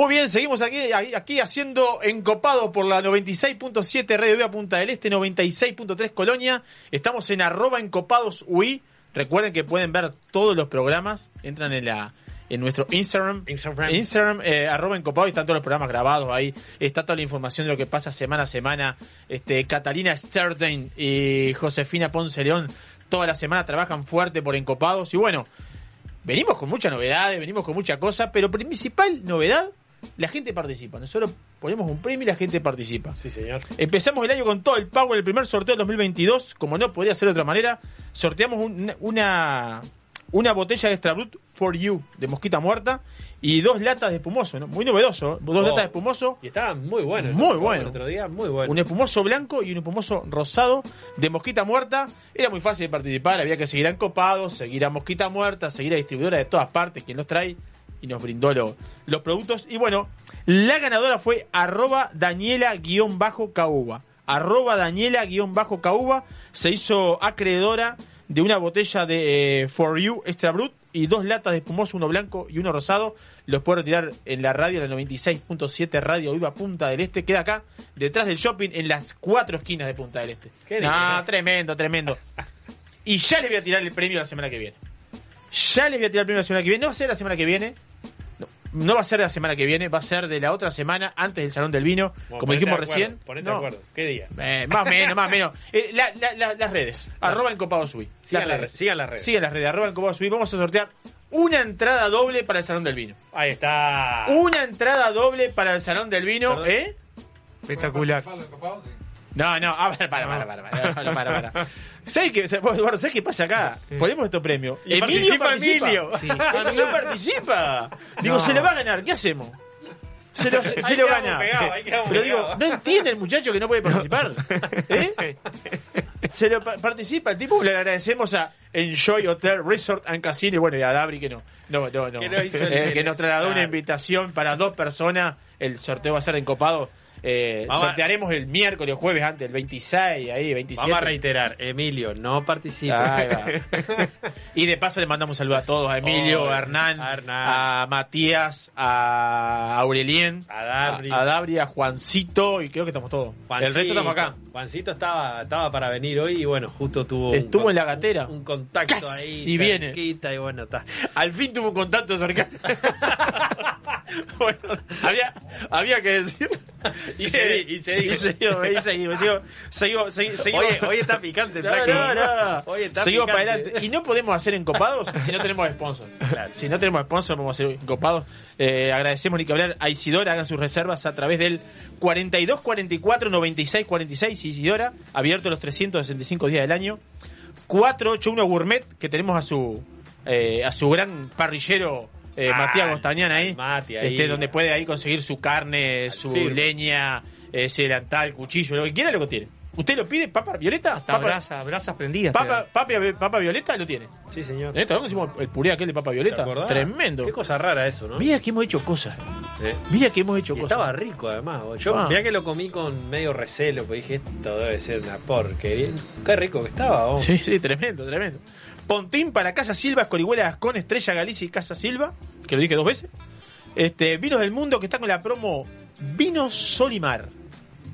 Muy bien, seguimos aquí, aquí haciendo encopado por la 96.7 Radio Viva Punta del Este, 96.3 Colonia. Estamos en arroba encopados UI. Recuerden que pueden ver todos los programas. Entran en la, en nuestro Instagram. Instagram. Instagram, eh, arroba encopado, y están todos los programas grabados ahí. Está toda la información de lo que pasa semana a semana. Este, Catalina Sterdein y Josefina Ponce León toda la semana trabajan fuerte por encopados. Y bueno, venimos con muchas novedades, venimos con mucha cosa, pero principal novedad, la gente participa. Nosotros ponemos un premio y la gente participa. Sí, señor. Empezamos el año con todo el pago en el primer sorteo del 2022, como no podía ser de otra manera. Sorteamos un- una, una botella de Extra Brut for You de mosquita muerta y dos latas de espumoso, ¿no? muy novedoso. ¿eh? Dos Oh. latas de espumoso. Y estaban muy buenos. Muy ¿no? bueno. El otro día, muy bueno. Un espumoso blanco y un espumoso rosado de mosquita muerta. Era muy fácil de participar, había que seguir a Encopados, seguir a Mosquita Muerta, seguir a distribuidora de todas partes, quien los trae y nos brindó lo- los productos. Y bueno, la ganadora fue arroba Daniela-Cauba. Arroba Daniela-Cauba se hizo acreedora de una botella de eh, For You Extra Brut y dos latas de espumoso, uno blanco y uno rosado. Los puede retirar en la radio, en la 96.7 Radio Viva Punta del Este. Queda acá, detrás del shopping, en las cuatro esquinas de Punta del Este. Qué Ah, lindo. tremendo, tremendo. Y ya les voy a tirar el premio la semana que viene. Ya les voy a tirar el premio la semana que viene. No va a ser la semana que viene. No, va a ser de la semana que viene, va a ser de la otra semana antes del Salón del Vino. Bueno, como dijimos de acuerdo, recién. Ponete No, de acuerdo. ¿Qué día? eh, más o menos, más o menos. *laughs* Eh, la- la- la- las redes. Arroba encopado Sui. Sigan las redes, sigan las redes. Sigan las redes. Arroba encopado. Vamos a sortear una entrada doble para el Salón del Vino. Ahí está. Una entrada doble para el Salón del Vino. Perdón. ¿Eh? Espectacular. No, no, a ver, para, para, para, para, para, para, para. ¿Sabes qué, Eduardo, ¿sabes qué pasa acá? Ponemos estos premios. Y Emilio participa participa. Emilio. Sí. *laughs* Emilio participa. Digo, No. se lo va a ganar, ¿qué hacemos? Se lo, se, lo gana. Pero digo, no entiende el muchacho que no puede participar. *laughs* ¿Eh? Se lo pa- participa el tipo, le agradecemos a Enjoy Hotel Resort and Casino y bueno, y a Dabri que no. No, no, no. Que no Eh, que nos trasladó una Claro. invitación para dos personas. El sorteo va a ser encopado. Eh, Vamos a- sortearemos el miércoles o jueves antes, el 26, ahí, 27. Vamos a reiterar, Emilio, no participa. Ahí va. *laughs* y de paso le mandamos un saludo a todos, a Emilio, Oh, a Hernán, a Hernán. a Matías, a Aurelien, A Dabri. a, a Dabri, a Juancito y creo que estamos todos. el resto estamos acá. Juancito estaba, estaba para venir hoy y bueno, justo tuvo Estuvo un, en la gatera. un contacto Casi ahí viene. cerquita y bueno, está. Al fin tuvo un contacto cercano. *laughs* *laughs* bueno, había, había que decir. Y se di- y se dijo. Y seguimos, y seguimos, seguimos, seguimos, segui- seguimos. Hoy, está picante No, no, no. Hoy está Seguimos para adelante. Y no podemos hacer encopados si no tenemos sponsor. Si no tenemos sponsor, podemos hacer encopados. Eh, agradecemos ni que hablar a Isidora. Hagan sus reservas a través del 42 44 96 46. Isidora, abierto los 365 días del año. 481 Gourmet, que tenemos a su eh, a su gran parrillero eh, Ah, Matías Gostañán ahí, Mati ahí. este, donde puede ahí conseguir su carne, su leña, ese delantal, cuchillo, lo que quiera lo tiene. ¿Usted lo pide, papa violeta? Hasta Papa, brasa, brasas prendidas. papa, papa, papa violeta lo tiene. Sí, señor. ¿Eh? ¿Te acuerdas que hicimos el puré aquel de papa ¿Te violeta? Tremendo. Qué cosa rara eso, ¿no? Mira que hemos hecho cosas. Eh, Mira que hemos hecho y cosas. estaba rico además. Yo Ah. mirá que lo comí con medio recelo, pues dije, esto debe ser una porquería. Qué rico que estaba, vos. Sí, sí, tremendo, tremendo. Pontín para Casa Silva, Escorihuela con Estrella Galicia y Casa Silva, que lo dije dos veces. Este, Vinos del Mundo que está con la promo Vinos Sol y Mar.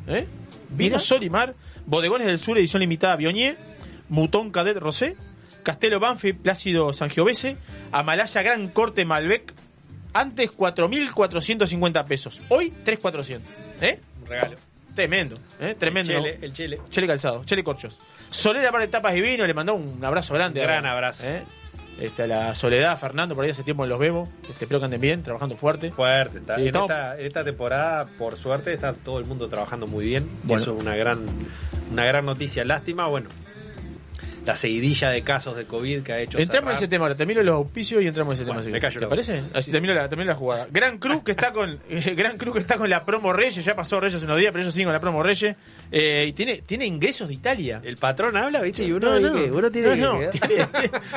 ¿Eh? Vinos Sol y Mar, Bodegones del Sur, edición limitada Bionier, Mutón Cadet Rosé, Castelo Banfi, Plácido Sangiovese, Amalaya Gran Corte Malbec, antes 4.450 pesos, hoy 3.400. ¿Eh? Un regalo. Tremendo, ¿eh? Tremendo. El chele, el chele. Chele Calzado, Chele Corchos. Soledad para tapas y vino, le mandó un abrazo grande. Gran a- abrazo. ¿eh? Este, a la Soledad, Fernando, por ahí hace tiempo los vemos. Este, espero que anden bien, trabajando fuerte. Fuerte. está- Sí, en, estamos- esta, en esta temporada, por suerte, está todo el mundo trabajando muy bien. Bueno. Eso es una gran, una gran noticia. Lástima, bueno, la seguidilla de casos de COVID que ha hecho. Entramos en ese tema, ahora termino los auspicios y entramos en ese Bueno, tema. me callo ¿Te parece? Así termino la, termino la jugada. Gran Cruz que está con *laughs* eh, Gran Cruz que está con la promo Reyes, ya pasó Reyes unos días, pero ellos siguen con la promo Reyes. Eh, y tiene, tiene ingresos de Italia. El patrón habla, ¿viste? Y uno, No, no. uno tiene No, que Tiene,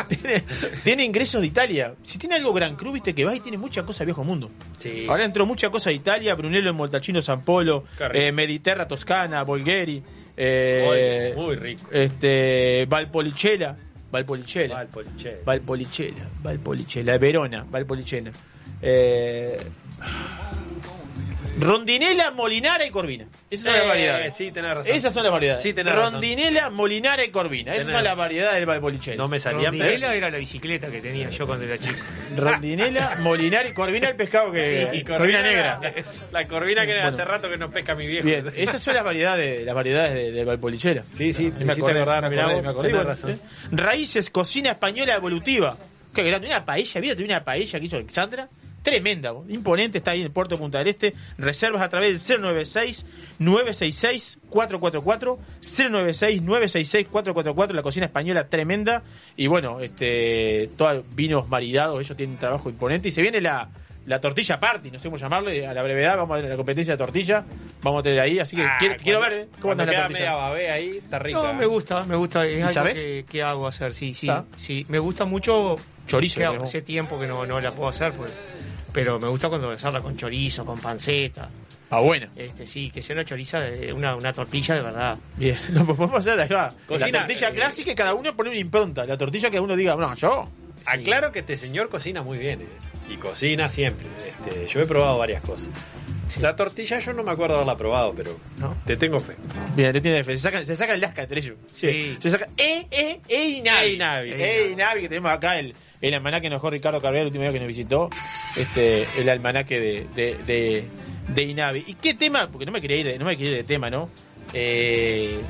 tiene- tiene ingresos de Italia. Si tiene algo Gran Cruz, viste que va y tiene mucha cosa viejo mundo. Sí. Ahora entró mucha cosa de Italia, Brunello en Moltachino San Polo, eh, Mediterra Toscana, Bolgheri, eh, Muy- muy rico. Este, Valpolicella, Valpolicella, Va el polichero. Valpolicella, Valpolicella, Verona, Valpolicella. Eh, Rondinela, Molinara y Corvina. Esas son Eh, las variedades. sí, tenés razón. Esas son las variedades. Sí, tenés razón. Rondinela, Molinara y Corvina. Esas Tenés son las variedades del bolichero. No me salían, Rondinela era la bicicleta que tenía yo cuando era chico. Rondinela, *laughs* Molinara y Corvina el pescado que. Sí, corvina, negra. La, la corvina que Bueno. hace rato que no pesca mi viejo. Bien, esas son las variedades, las variedades de- del bolichero. Sí, sí, me me acordé, acordar, me acordé, me acordé, tenés razón. ¿eh? Raíces, cocina española evolutiva. Qué grande, una paella, ¿vieron? Una paella que hizo Alexandra. Tremenda, imponente, está ahí en el puerto de Punta del Este. Reservas a través del 096-966-444. 096-966-444. La cocina española tremenda. Y bueno, este todos vinos maridados, ellos tienen un trabajo imponente. Y se viene la, la tortilla party, no sé cómo llamarle, a la brevedad. Vamos a tener la competencia de tortilla. Vamos a tener ahí. Así que Ah, quiero, quiero ver ¿eh? cómo anda la tortilla. media babé ahí, está rica. No, me gusta, me gusta. Es ¿Y algo sabes? Que, que hago hacer, sí, sí. ¿Está? sí. Me gusta mucho. Chorizo, que hace tiempo que no, no la puedo hacer, pues, pero me gusta cuando hacerla con chorizo, con panceta. Ah, buena. Este, sí, que sea una choriza, de, una, una tortilla de verdad. Bien, lo podemos hacer acá. Cocina, la tortilla eh, clásica, cada uno pone una impronta. La tortilla que uno diga, no, yo. Aclaro que este señor cocina muy bien. eh, Y cocina siempre. Este, yo he probado varias cosas. La tortilla yo no me acuerdo haberla probado, pero te tengo fe. Bien, le tiene fe. Se sacan, se sacan el lasca entre ellos. Sí. Se saca E, E, E y Navi. Navi. E Navi, que tenemos acá el, el almanaque que nos dejó Ricardo Carvera el último día que nos visitó. Este, el almanaque de, de, de, de Inavi. ¿Y qué tema? Porque no me quería ir no me quería ir de tema, ¿no? Eh,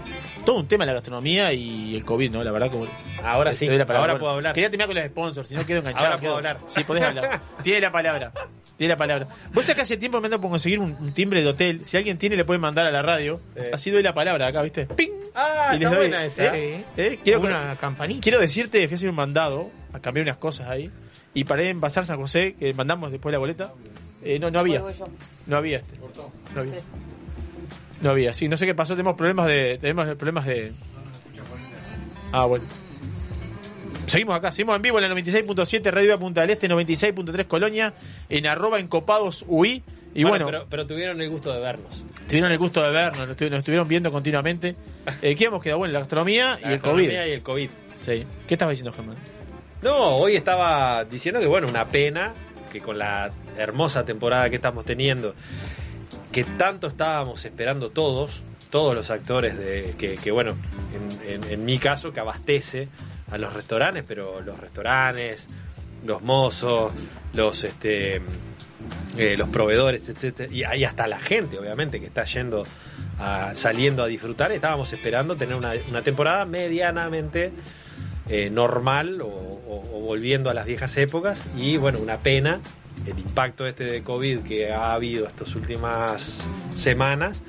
todo un tema la gastronomía y el COVID, ¿no? La verdad, como. Ahora sí, doy la palabra. ahora puedo hablar. Quería terminar con los sponsors, si no quedo enganchado. Ahora puedo quedo- hablar. Sí, podés hablar. *laughs* Tiene la palabra. Tiene la palabra. Vos sabés que hace tiempo me ando por conseguir un, un timbre de hotel. Si alguien tiene, le puede mandar a la radio. Así doy la palabra acá, ¿viste? ¡Ping! Ah, Y les está doy, buena esa. ¿eh? ¿Eh? Quiero, Una campanita. quiero decirte, fui a hacer un mandado, a cambiar unas cosas ahí. Y paré en Bazar San José, que mandamos después la boleta. Eh, no, no había. No había este. No había. No había, sí, no sé qué pasó, tenemos problemas de. Tenemos problemas de. Ah, bueno. Seguimos acá, seguimos en vivo en la 96.7 Radio Viva Punta del Este, 96.3 Colonia, en arroba encopados UI. Y bueno, pero, pero tuvieron el gusto de vernos. tuvieron el gusto de vernos, nos, estu- nos estuvieron viendo continuamente. *laughs* Eh, ¿Qué hemos quedado? Bueno, la gastronomía y La el COVID. gastronomía y el COVID. Sí. ¿Qué estabas diciendo, Germán? No, hoy estaba diciendo que, bueno, una pena que con la hermosa temporada que estamos teniendo, que tanto estábamos esperando todos, todos los actores, de que, bueno, en, en- en mi caso, que abastece a los restaurantes, pero los restaurantes, los mozos, los este eh, los proveedores, etcétera, y ahí hasta la gente, obviamente, que está yendo a, saliendo a disfrutar, estábamos esperando tener una, temporada medianamente eh, normal o volviendo a las viejas épocas y bueno, una pena el impacto este de COVID que ha habido estas últimas semanas.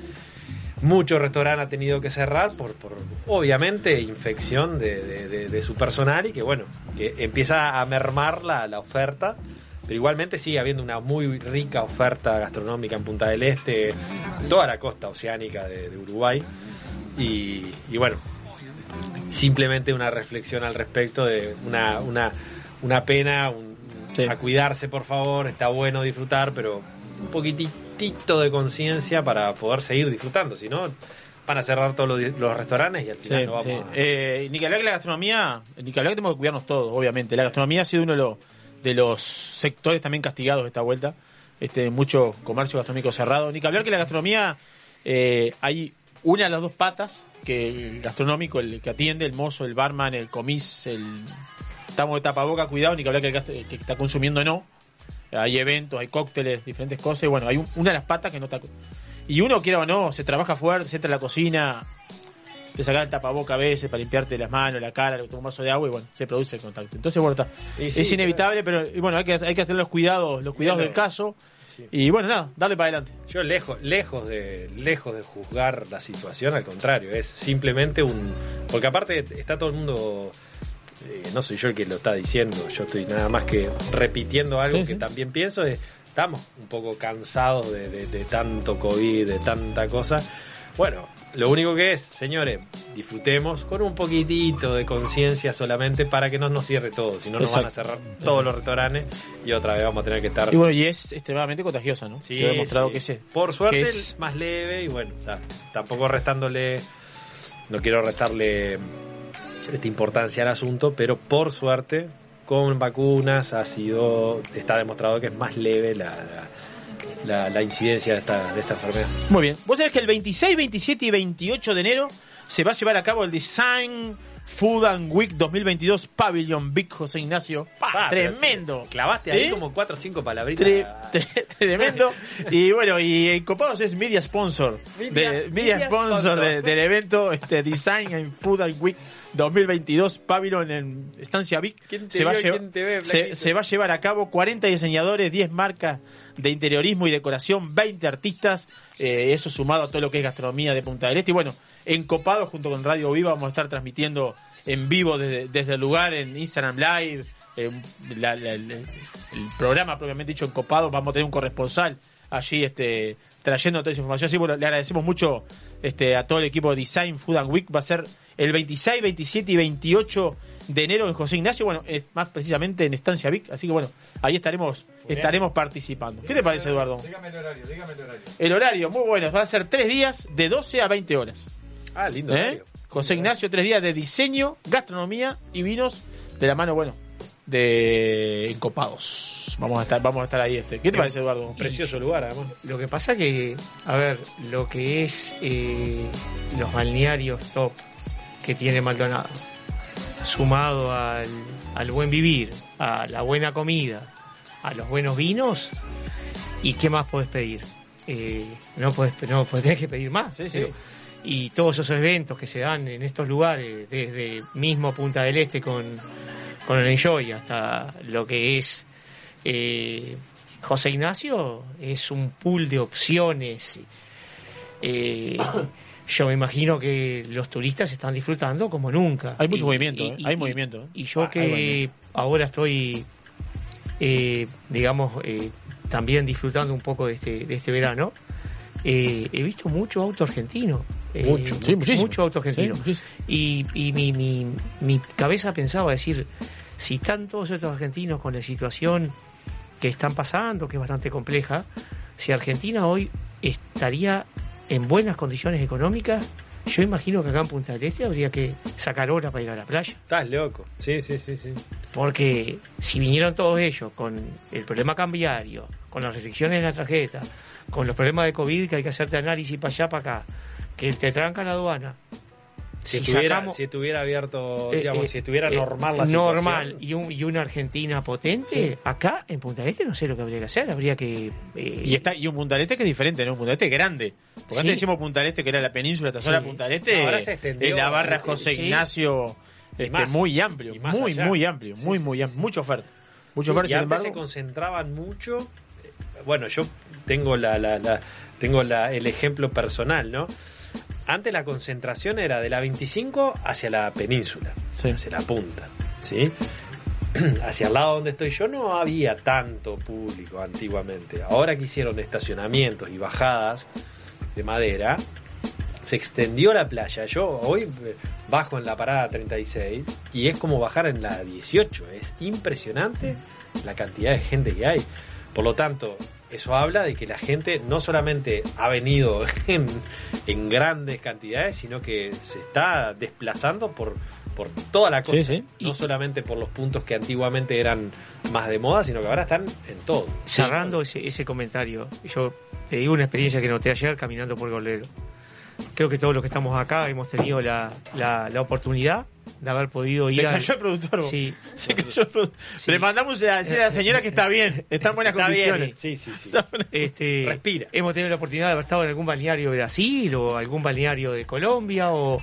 Muchos restaurantes han tenido que cerrar por, por obviamente, infección de, su personal y que, bueno, que empieza a mermar la, la oferta, pero igualmente sigue habiendo una muy rica oferta gastronómica en Punta del Este, toda la costa oceánica de, Uruguay. Y, y bueno, simplemente una reflexión al respecto de una, una, una pena, un- a cuidarse por favor, está bueno disfrutar, pero un poquitito de conciencia para poder seguir disfrutando, si no van a cerrar todos los, los restaurantes y al final Sí, no vamos sí. a... Eh, ni que hablar que la gastronomía, ni que hablar que tenemos que cuidarnos todos, obviamente. La gastronomía ha sido uno de los, de los sectores también castigados de esta vuelta. Este, mucho comercio gastronómico cerrado. Ni que hablar que la gastronomía eh, hay una de las dos patas, que el gastronómico, el que atiende, el mozo, el barman, el comis, el estamos de tapaboca, cuidado, ni que hablar que el gast- que está consumiendo no. Hay eventos, hay cócteles, diferentes cosas, y bueno, hay un- una de las patas que no está. Y uno, quiera o no, se trabaja fuerte, se entra a la cocina, te sacas el tapaboca a veces para limpiarte las manos, la cara, toma un vaso de agua y bueno, se produce el contacto. Entonces, bueno, está. Sí, es inevitable, pero y bueno, hay que, hay que hacer los cuidados, los cuidados del caso. Y bueno, nada, darle para adelante. Yo lejos, lejos de, lejos de juzgar la situación, al contrario, es simplemente un, porque aparte está todo el mundo, eh, no soy yo el que lo está diciendo, yo estoy nada más que repitiendo algo Sí, que sí. también pienso, es, estamos un poco cansados de, de- de tanto COVID, de tanta cosa. Bueno, lo único que es, señores, disfrutemos con un poquitito de conciencia solamente para que no nos cierre todo, si no nos van a cerrar todos los restaurantes y otra vez vamos a tener que estar Y bueno, y es extremadamente contagiosa, ¿no? Sí, Se ha demostrado sí. que sí. Por suerte que es- más leve y bueno, ta- tampoco restándole, no quiero restarle esta importancia al asunto, pero por suerte con vacunas ha sido, está demostrado que es más leve la, la- la, la incidencia de esta, de esta enfermedad. Muy bien. Vos sabés que el 26, 27 y 28 de enero se va a llevar a cabo el Design Food and Week 2022 Pavilion Big José Ignacio. ¡Pa! Pa, pero tremendo. Clavaste ahí ¿Eh? como cuatro o cinco palabritas. Tre- tre- tremendo. *laughs* Y bueno, y en Copados es media sponsor. Media- de, media, media sponsor, sponsor. de- del evento este, Design and Food and Week 2022 Pavilion en Estancia Vic. ¿Quién te Se va, llevar- ve, se, va a llevar a cabo 40 diseñadores, 10 marcas de interiorismo y decoración, 20 artistas, eh, eso sumado a todo lo que es gastronomía de Punta del Este. Y bueno, en Copados junto con Radio Viva vamos a estar transmitiendo en vivo desde, desde el lugar en Instagram Live. eh, la- la- la- el programa propiamente dicho en Copados, vamos a tener un corresponsal allí este trayendo toda esa información. Así bueno, le agradecemos mucho este a todo el equipo de Design Food and Week. Va a ser el 26, 27 y 28 de enero en José Ignacio, bueno, es más precisamente en Estancia Vic, así que bueno, ahí estaremos estaremos participando. ¿Qué te parece, Eduardo? Dígame el horario, dígame el horario. El horario, muy bueno, va a ser tres días de 12 a 20 horas. Ah, lindo. ¿Eh? José Ignacio, tres días de diseño, gastronomía y vinos de la mano, bueno, de Encopados. Vamos a estar, vamos a estar ahí. Este. ¿Qué te parece, Eduardo? Un precioso lugar, además. Lo que pasa que, a ver, lo que es eh, los balnearios top que tiene Maldonado, sumado al, al buen vivir, a la buena comida, a los buenos vinos, ¿y qué más podés pedir? Eh, no podés, no podés tener que pedir más. Sí, sí. Digo, Y todos esos eventos que se dan en estos lugares, desde mismo Punta del Este con, con el Enjoy hasta lo que es eh, José Ignacio, es un pool de opciones. Eh, yo me imagino que los turistas están disfrutando como nunca. Hay mucho Y- movimiento, y- ¿eh? y- hay movimiento. Y yo Ah, que ahora estoy, eh, digamos, también disfrutando un poco de este, de este verano, eh, he visto mucho auto argentino. eh, Mucho, sí, muchísimo. Mucho auto argentino. Sí, y y mi, mi, mi cabeza pensaba decir, si están todos estos argentinos con la situación que están pasando, que es bastante compleja, si Argentina hoy estaría en buenas condiciones económicas, yo imagino que acá en Punta del Este habría que sacar hora para ir a la playa. Estás loco. Sí, sí, sí, sí. Porque si vinieron todos ellos con el problema cambiario, con las restricciones en la tarjeta, con los problemas de COVID que hay que hacerte análisis para allá, para acá, que te tranca la aduana. Si, Si estuviera, sacamos- si estuviera abierto, Eh, digamos, eh, si estuviera eh, normal la normal situación. y, un- y una Argentina potente, acá en Punta del Este no sé lo que habría que hacer, habría que... eh, Y está y un Punta del Este que es diferente, ¿no? Un Punta del Este grande. Porque Sí. antes decimos Punta del Este que era la península, zona Sí. Punta del Este. Ahora se extendió, es la barra José sí. Ignacio, este, más. muy amplio, Y muy, allá. muy amplio, Sí, muy, sí, muy sí, amplio. Mucha oferta. Oferta, y sin antes se concentraban mucho. Bueno, yo tengo la, la, la- tengo la, el ejemplo personal, ¿no? Antes la concentración era de la 25 hacia la península, Sí. hacia la punta, ¿sí? *clears throat* hacia el lado donde estoy yo no había tanto público antiguamente. Ahora que hicieron estacionamientos y bajadas de madera, se extendió la playa. Yo hoy bajo en la parada 36 y es como bajar en la 18. Es impresionante la cantidad de gente que hay. Por lo tanto, eso habla de que la gente no solamente ha venido *laughs* en, en grandes cantidades, sino que se está desplazando por, por toda la costa. Sí, sí. No solamente por los puntos que antiguamente eran más de moda, sino que ahora están en todo. cerrando ese, ese comentario, yo te digo una experiencia que noté ayer caminando por Golero. Creo que todos los que estamos acá hemos tenido la, la, la oportunidad de haber podido ir Se cayó el productor. Sí. Se cayó el productor. Le mandamos a decir a la señora que está bien, está en buenas Está bien. Sí, sí, sí. Este, Respira. Hemos tenido la oportunidad de haber estado en algún balneario de Brasil o algún balneario de Colombia o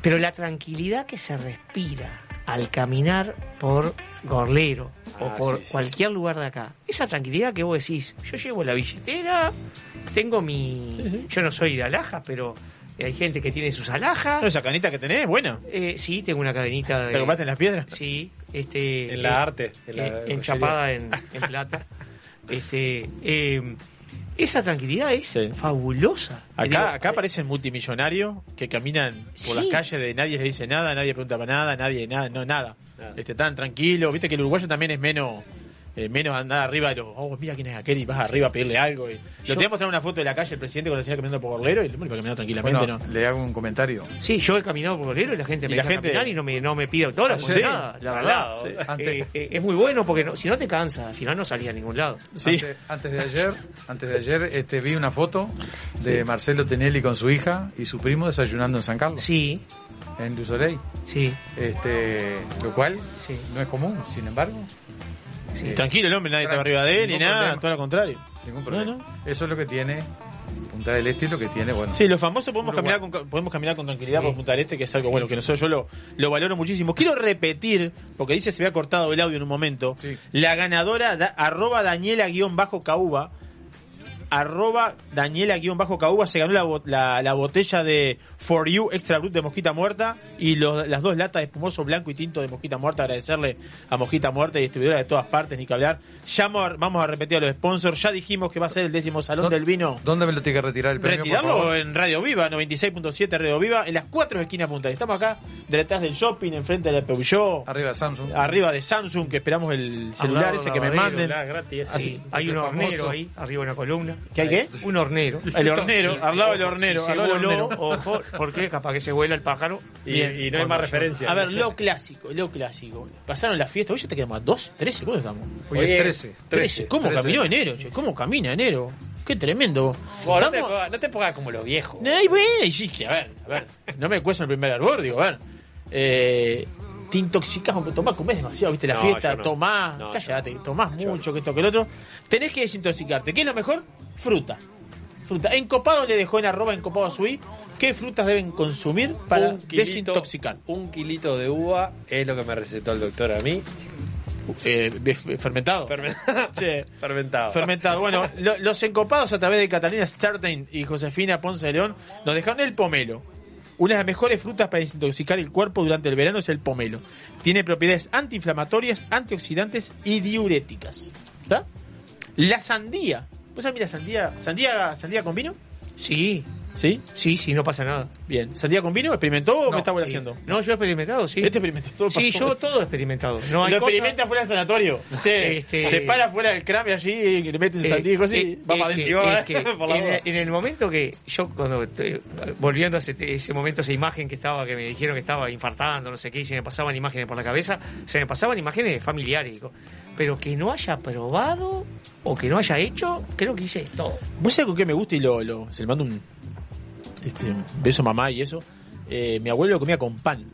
pero la tranquilidad que se respira al caminar por Gorlero o Ah, por sí, sí, cualquier lugar de acá, esa tranquilidad que vos decís, yo llevo la billetera, tengo mi, yo no soy de alhajas, pero hay gente que tiene sus alhajas. Esa canita que tenés, buena. Eh, sí, tengo una cadenita de. ¿Te compraste en las piedras? Sí, este. En la arte, en la eh, enchapada en, en *laughs* plata. Este, eh, esa tranquilidad es fabulosa. Te digo, Acá, acá aparecen multimillonarios que caminan por Sí. las calles de nadie les dice nada, nadie pregunta para nada, nadie nada, no nada. Este, tan tranquilo, viste que el uruguayo también es menos Eh, menos andar arriba de los, oh, mira quién es aquel y vas arriba a pedirle algo. Y... Lo Yo- te voy a mostrar una foto de la calle, el presidente con la señora caminando por Gorlero y el hombre iba caminando tranquilamente, Bueno, ¿no? le hago un comentario. Sí, yo he caminado por Bolero y la gente me Y la deja gente- caminar y no me, no me pide autógrafo, Sí, nada, la verdad. sí. Antes- Eh, eh, es muy bueno porque no- si no te cansa, al final no salía a ningún lado. Antes, antes de ayer, antes de ayer este, vi una foto de Marcelo Tenelli con su hija y su primo desayunando en San Carlos. Sí. En Lusoley. Sí. Este, lo cual no es común, sin embargo. Y tranquilo el hombre, nadie estaba arriba de él ni nada, problema. todo lo contrario. Ningún problema. Eso es lo que tiene Punta del Este y lo que tiene, bueno. Sí, los famosos podemos Uruguay. caminar, con, podemos caminar con tranquilidad Sí. por Punta del Este, que es algo bueno, que nosotros yo lo, lo valoro muchísimo. Quiero repetir, porque dice se había cortado el audio en un momento, la ganadora, da- arroba Daniela-Cauba, arroba Daniela-Cauba se ganó la, bo- la, la botella de For You Extra Brut de Mosquita Muerta y los- las dos latas de espumoso blanco y tinto de Mosquita Muerta. Agradecerle a Mosquita Muerta y distribuidora de todas partes, ni que hablar. Ya vamos a- vamos a repetir a los sponsors. Ya dijimos que va a ser el décimo salón del vino. ¿Dónde me lo tiene que retirar el premio? Retirarlo en Radio Viva, 96.7 Radio Viva, en las cuatro esquinas de Punta. Estamos acá detrás del shopping, enfrente de la Peugeot. Arriba de Samsung. Arriba de Samsung, que esperamos el celular ese que me manden. gratis, sí. Hay un hornero ahí, arriba de una columna. ¿Qué hay qué? *laughs* Un hornero. El hornero, Sí. al lado del hornero, si se al lado del voló, hornero. ojo, porque capaz que se vuela el pájaro. Bien. A ver, lo clásico, lo clásico. Pasaron la fiesta, hoy ya te quedamos a 2, 13, ¿cuándo estamos? Hoy es 13. 13. ¿Cómo 13. caminó enero? che? ¿Cómo camina enero? Qué tremendo. No, te pongas, no te pongas como los viejos. Ay, bueno, y a ver, a ver. No me cuesta el primer arbor, digo, a ver. Eh, te intoxicás, aunque tomás, comés demasiado, viste, la No, fiesta, no. tomás, No, cállate, tomás mucho, que esto, que el otro. Tenés que desintoxicarte. ¿Qué es lo mejor? Fruta. Fruta. Encopado le dejó en arroba encopado a su i. ¿Qué frutas deben consumir para Un kilito- desintoxicar? Un kilito de uva es lo que me recetó el doctor a mí. Eh, fermentado. Sí. *laughs* Fermentado. Fermentado. Bueno, lo- los encopados a través de Catalina Startain y Josefina Ponce de León nos dejaron el pomelo. Una de las mejores frutas para desintoxicar el cuerpo durante el verano es el pomelo. Tiene propiedades antiinflamatorias, antioxidantes y diuréticas. La sandía. ¿Vos sabés la sandía, sandía, sandía con vino? Sí. ¿Sí? Sí, sí, no pasa nada. Bien. ¿Sandía con vino? ¿Experimentó o No, me está sí. haciendo? No, yo he experimentado, sí. Este experimentó todo Sí, pasó. yo todo he experimentado. No hay lo cosa- experimenta fuera del sanatorio. Che, Este- Se para fuera del crame allí y le mete un Eh, y eh, vamos es que- adentro. es *laughs* que Por la en, el momento que yo, cuando estoy- volviendo a ese, ese momento, esa imagen que estaba, que me dijeron que estaba infartando, no sé qué, y se me pasaban imágenes por la cabeza, se me pasaban imágenes familiares. Pero que no haya probado o que no haya hecho, creo que hice todo. ¿Vos sabés con qué me gusta y lo, lo- se le mando un, este, un beso mamá y eso? Eh, mi abuelo lo comía con pan.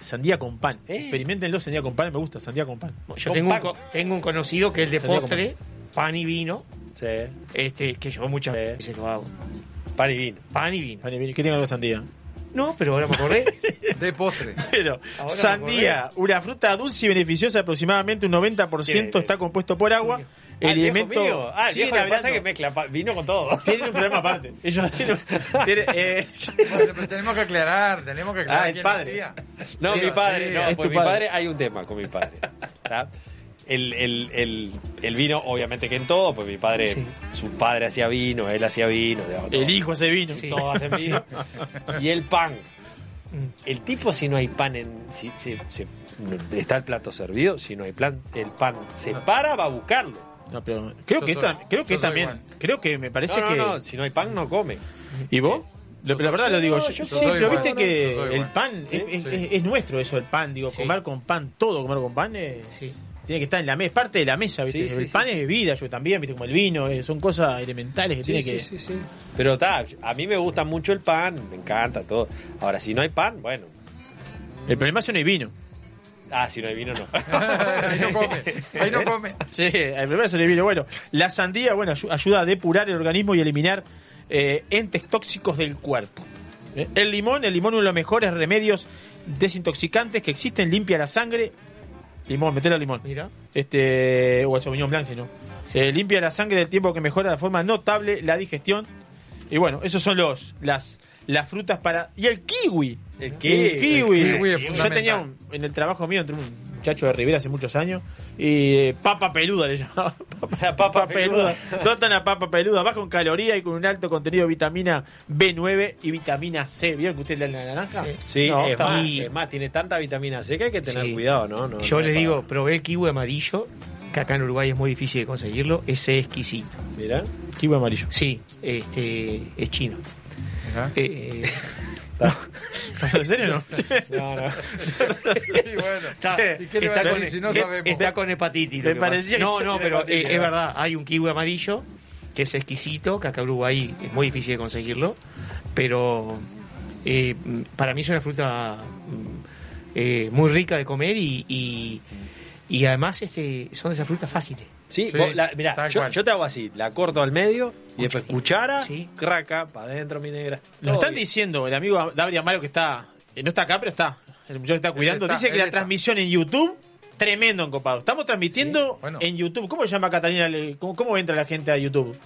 Sandía con pan. Experimentenlo, sandía con pan, me gusta, sandía con pan. Yo Con tengo un, pan. co- tengo un conocido que es de Sandía postre, pan y vino, este que yo muchas veces lo hago. Pan y vino. Pan y vino. Pan y vino. ¿Qué tiene con sandía? No, pero ahora me acordé. *laughs* De postre. Pero, Ahora sandía, una fruta dulce y beneficiosa, aproximadamente un 90% está compuesto por agua. Ah, el Elemento. Ah, el viejo que pasa que mezcla vino con todo. *laughs* *laughs* Tienen un programa aparte. Ellos tienen, tienen, eh, Bueno, pero tenemos que aclarar, tenemos que aclarar Ah, el quién padre. No, Sí, mi padre, sí, no, es pues tu mi padre. padre, hay un tema con mi padre. El, el, el, el vino, obviamente que en todo, pues mi padre, su padre hacía vino, él hacía vino, digamos, todo. el hijo hace vino. todos hacen vino. Y el pan. El tipo, si no hay pan en. Si, si- si- no- está el plato servido, si no hay plan, el pan se para, va a buscarlo. No, pero creo Yo que soy- esta, creo que también, igual. creo que me parece No, no, que no, si no hay pan, no come. ¿Y vos? Lo- la verdad lo digo No, yo, yo sí, pero igual. viste que el pan ¿Sí? es, es- Sí. es nuestro eso, el pan, digo, comer con pan, todo comer con pan es, tiene que estar en la mesa, es parte de la mesa, viste. El sí. pan es vida, yo también, viste, como el vino, eh, son cosas elementales que Sí, tiene sí, que sí, sí. Pero está, a mí me gusta mucho el pan, me encanta todo. Ahora, si no hay pan, bueno. El problema es que no hay vino. Ah, si no hay vino, no. *laughs* Ahí no come, ahí no come. Sí, el problema es el vino. Bueno, la sandía, bueno, ayu- ayuda a depurar el organismo y eliminar eh, entes tóxicos del cuerpo. Eh, El limón, el limón uno de los mejores remedios desintoxicantes que existen, limpia la sangre. Limón, metelo al limón. Mira. Este, o el Sauvignon Blanc, si no. Eh, limpia la sangre del tiempo que mejora de forma notable la digestión. Y bueno, esos son los las las frutas para y el kiwi. El kiwi. el kiwi es Yo tenía un, en el trabajo mío entre un muchacho de Rivera hace muchos años y eh, papa peluda le *laughs* llamaba. La papa peluda. Dota una papa peluda, baja en caloría y con un alto contenido de vitamina B9 y vitamina C. ¿Vieron que usted le da la naranja? Sí, No, es, está más, es más, tiene tanta vitamina C que hay que tener Sí. cuidado, ¿no? no Yo no les es digo, probé el kiwi amarillo que acá en Uruguay es muy difícil de conseguirlo, es exquisito. Mirá. Kiwi amarillo. Sí, este, es chino. Eh, *laughs* ¿En serio no? No, *laughs* no. Y bueno, Está, ¿y qué le va a está decir con, si no sabemos? está con hepatitis. Me parecía. No, no, pero eh, es ¿verdad? Hay un kiwi amarillo que es exquisito, que acá en Uruguay es muy difícil de conseguirlo, pero eh, para mí es una fruta eh, muy rica de comer y, y, y además este son de esas frutas fáciles. Sí, Sí, vos la- mirá, yo, te hago así, la corto al medio y después cuchara, Sí. craca, para adentro mi negra. Nos están bien. diciendo, el amigo David Amaro que está, eh, no está acá, pero está, el muchacho está cuidando, está, dice que la está. transmisión en YouTube, tremendo en Copado. Estamos transmitiendo Sí, bueno. en YouTube. ¿Cómo se llama Catalina? ¿Cómo, cómo entra la gente a YouTube?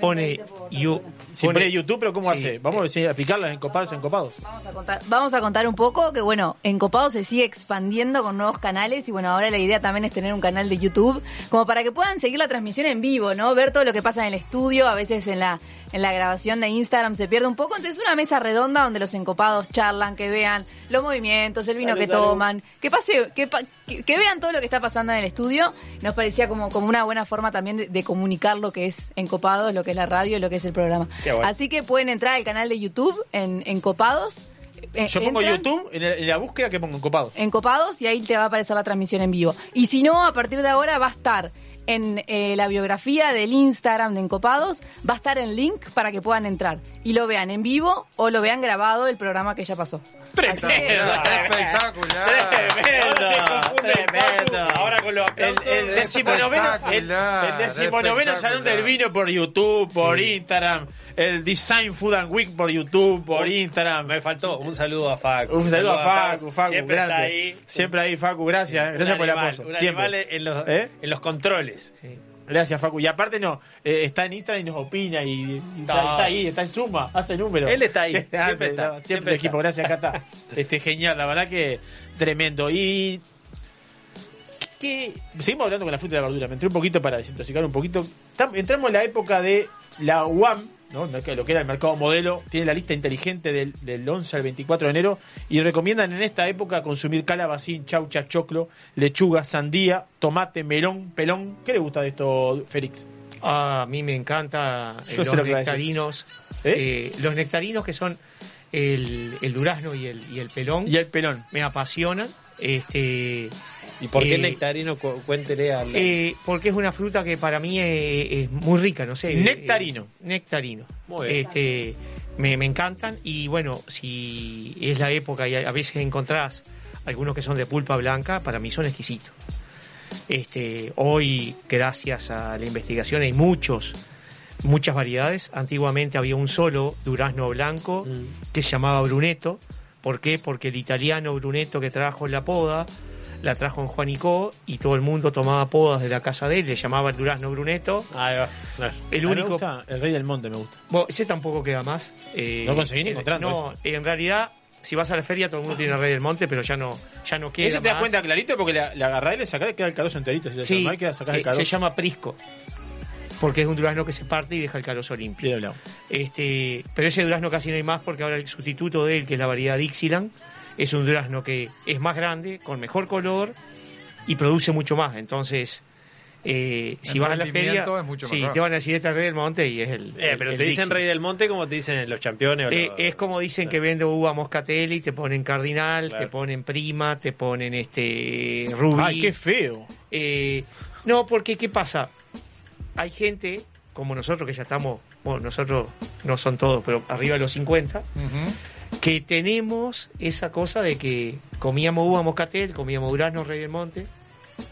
Pone, you, Si pone YouTube, pero ¿cómo Sí. hace? Vamos a decir, aplicarla en Copados en Copados. Vamos a contar, vamos a contar un poco que bueno, Encopado se sigue expandiendo con nuevos canales y bueno, ahora la idea también es tener un canal de YouTube como para que puedan seguir la transmisión en vivo, ¿no? Ver todo lo que pasa en el estudio, a veces en la en la grabación de Instagram se pierde un poco, entonces una mesa redonda donde los encopados charlan, que vean los movimientos, el vino Salud, que salud. toman, que pase que, pa- que, que vean todo lo que está pasando en el estudio. Nos parecía como como una buena forma también de, de comunicar lo que es Encopados, lo que es la radio, lo que es el programa. Bueno. Así que pueden entrar al canal de YouTube en Encopados eh, Yo pongo entran YouTube en, el- en la búsqueda que pongo Copados. En Copados y ahí te va a aparecer la transmisión en vivo. Y si no, a partir de ahora va a estar en eh, la biografía del Instagram de Encopados, va a estar el link para que puedan entrar y lo vean en vivo o lo vean grabado el programa que ya pasó. Que- *laughs* Espectacular. Tremendo, tremendo. Ahora con los El, el decimonoveno, el, el decimonoveno Salón del Vino por YouTube, por Instagram, el Design Food and Week por YouTube, por Instagram. Me faltó un saludo a Facu. Un saludo a Facu, Facu, Siempre grande. está ahí. Siempre ahí, Facu, gracias, eh. gracias por el apoyo. Un Siempre. animal en los, ¿Eh? en los controles. Gracias, Facu. Y aparte no, eh, está en Instagram y nos opina y, y está, ahí, está en suma, hace números. Él está ahí, *laughs* siempre está, Siempre, siempre el equipo, está. gracias, Cata. *laughs* Este, genial, la verdad que tremendo. Y que seguimos hablando con la fruta y la verdura. Me entré un poquito para desintoxicar un poquito. Entramos en la época de la UAM, ¿no? lo que era el mercado modelo. Tiene la lista inteligente del, del 11 al 24 de enero y recomiendan en esta época consumir calabacín, chaucha, choclo, lechuga, sandía, tomate, melón, pelón. ¿Qué le gusta de esto, Félix? Ah, a mí me encanta eh, los nectarinos. ¿Eh? eh, los nectarinos que son el, el durazno y el, y el pelón. Y el pelón. Me apasionan. Este, ¿Y por qué eh, nectarino? Cu- Cuéntele a la- eh, porque es una fruta que para mí es, es muy rica, no sé. Nectarino. eh, nectarino. Muy bien. Este, me, me encantan y bueno, si es la época y a a veces encontrás algunos que son de pulpa blanca, para mí son exquisitos. Este, hoy, gracias a la investigación, hay muchos, muchas variedades. Antiguamente había un solo durazno blanco Mm. que se llamaba Bruneto. ¿Por qué? Porque el italiano Bruneto que trajo la poda, la trajo en Juanicó y todo el mundo tomaba podas de la casa de él, le llamaba el durazno Bruneto. Ahí va. El me único. gusta el rey del monte me gusta. Bueno, ese tampoco queda más. Eh, No conseguí ni eh, encontrando No, en realidad, si vas a la feria, todo el mundo tiene Rey del Monte, pero ya no, ya no queda. Ese te das más. cuenta clarito porque le, le agarrás y le sacás y queda el carozo enterito. Si Sí, queda sacás el eh, carozo. se llama prisco. Porque es un durazno que se parte y deja el carozo limpio. Este, pero ese durazno casi no hay más porque ahora el sustituto de él, que es la variedad Dixieland, es un durazno que es más grande, con mejor color y produce mucho más. Entonces, eh, si vas a la feria, rendimiento es mucho sí, te van a decir este es Rey del Monte y es el. Eh, el- pero el te dicen. Rey del Monte como te dicen los campeones. o Eh, los- es como dicen que vende uva moscatelli, te ponen cardinal, Claro. te ponen prima, te ponen este rubí. Ay, qué feo. Eh, no, porque ¿qué pasa? Hay gente como nosotros que ya estamos, bueno, nosotros no son todos, pero arriba de los 50, que tenemos esa cosa de que comíamos uva moscatel, comíamos durazno rey del monte.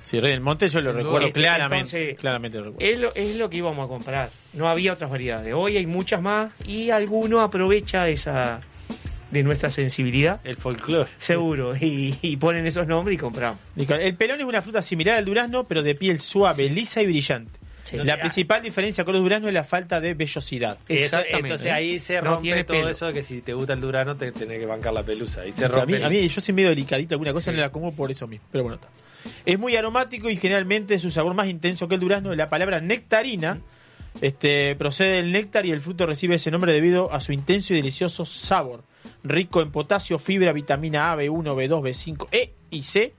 Sí, Rey del Monte yo lo Sin recuerdo claramente. entonces, claramente lo recuerdo. Es lo, es lo que íbamos a comprar. No había otras variedades. Hoy hay muchas más y alguno aprovecha esa de nuestra sensibilidad. El folclore. Seguro. Y, y ponen esos nombres y compramos. El pelón es una fruta similar al durazno, pero de piel suave, lisa y brillante. Sí. La principal diferencia con los duraznos es la falta de vellosidad. Exactamente. entonces ahí se rompe todo pelo. eso de que si te gusta el durano te tenés que bancar la pelusa. Ahí se a, rompe. mí, a mí yo soy medio delicadito, alguna cosa no la como por eso mismo. Pero bueno, está. Es muy aromático y generalmente su sabor más intenso que el durazno. La palabra nectarina este, procede del néctar y el fruto recibe ese nombre debido a su intenso y delicioso sabor. Rico en potasio, fibra, vitamina A, B1, B2, B5, E y C.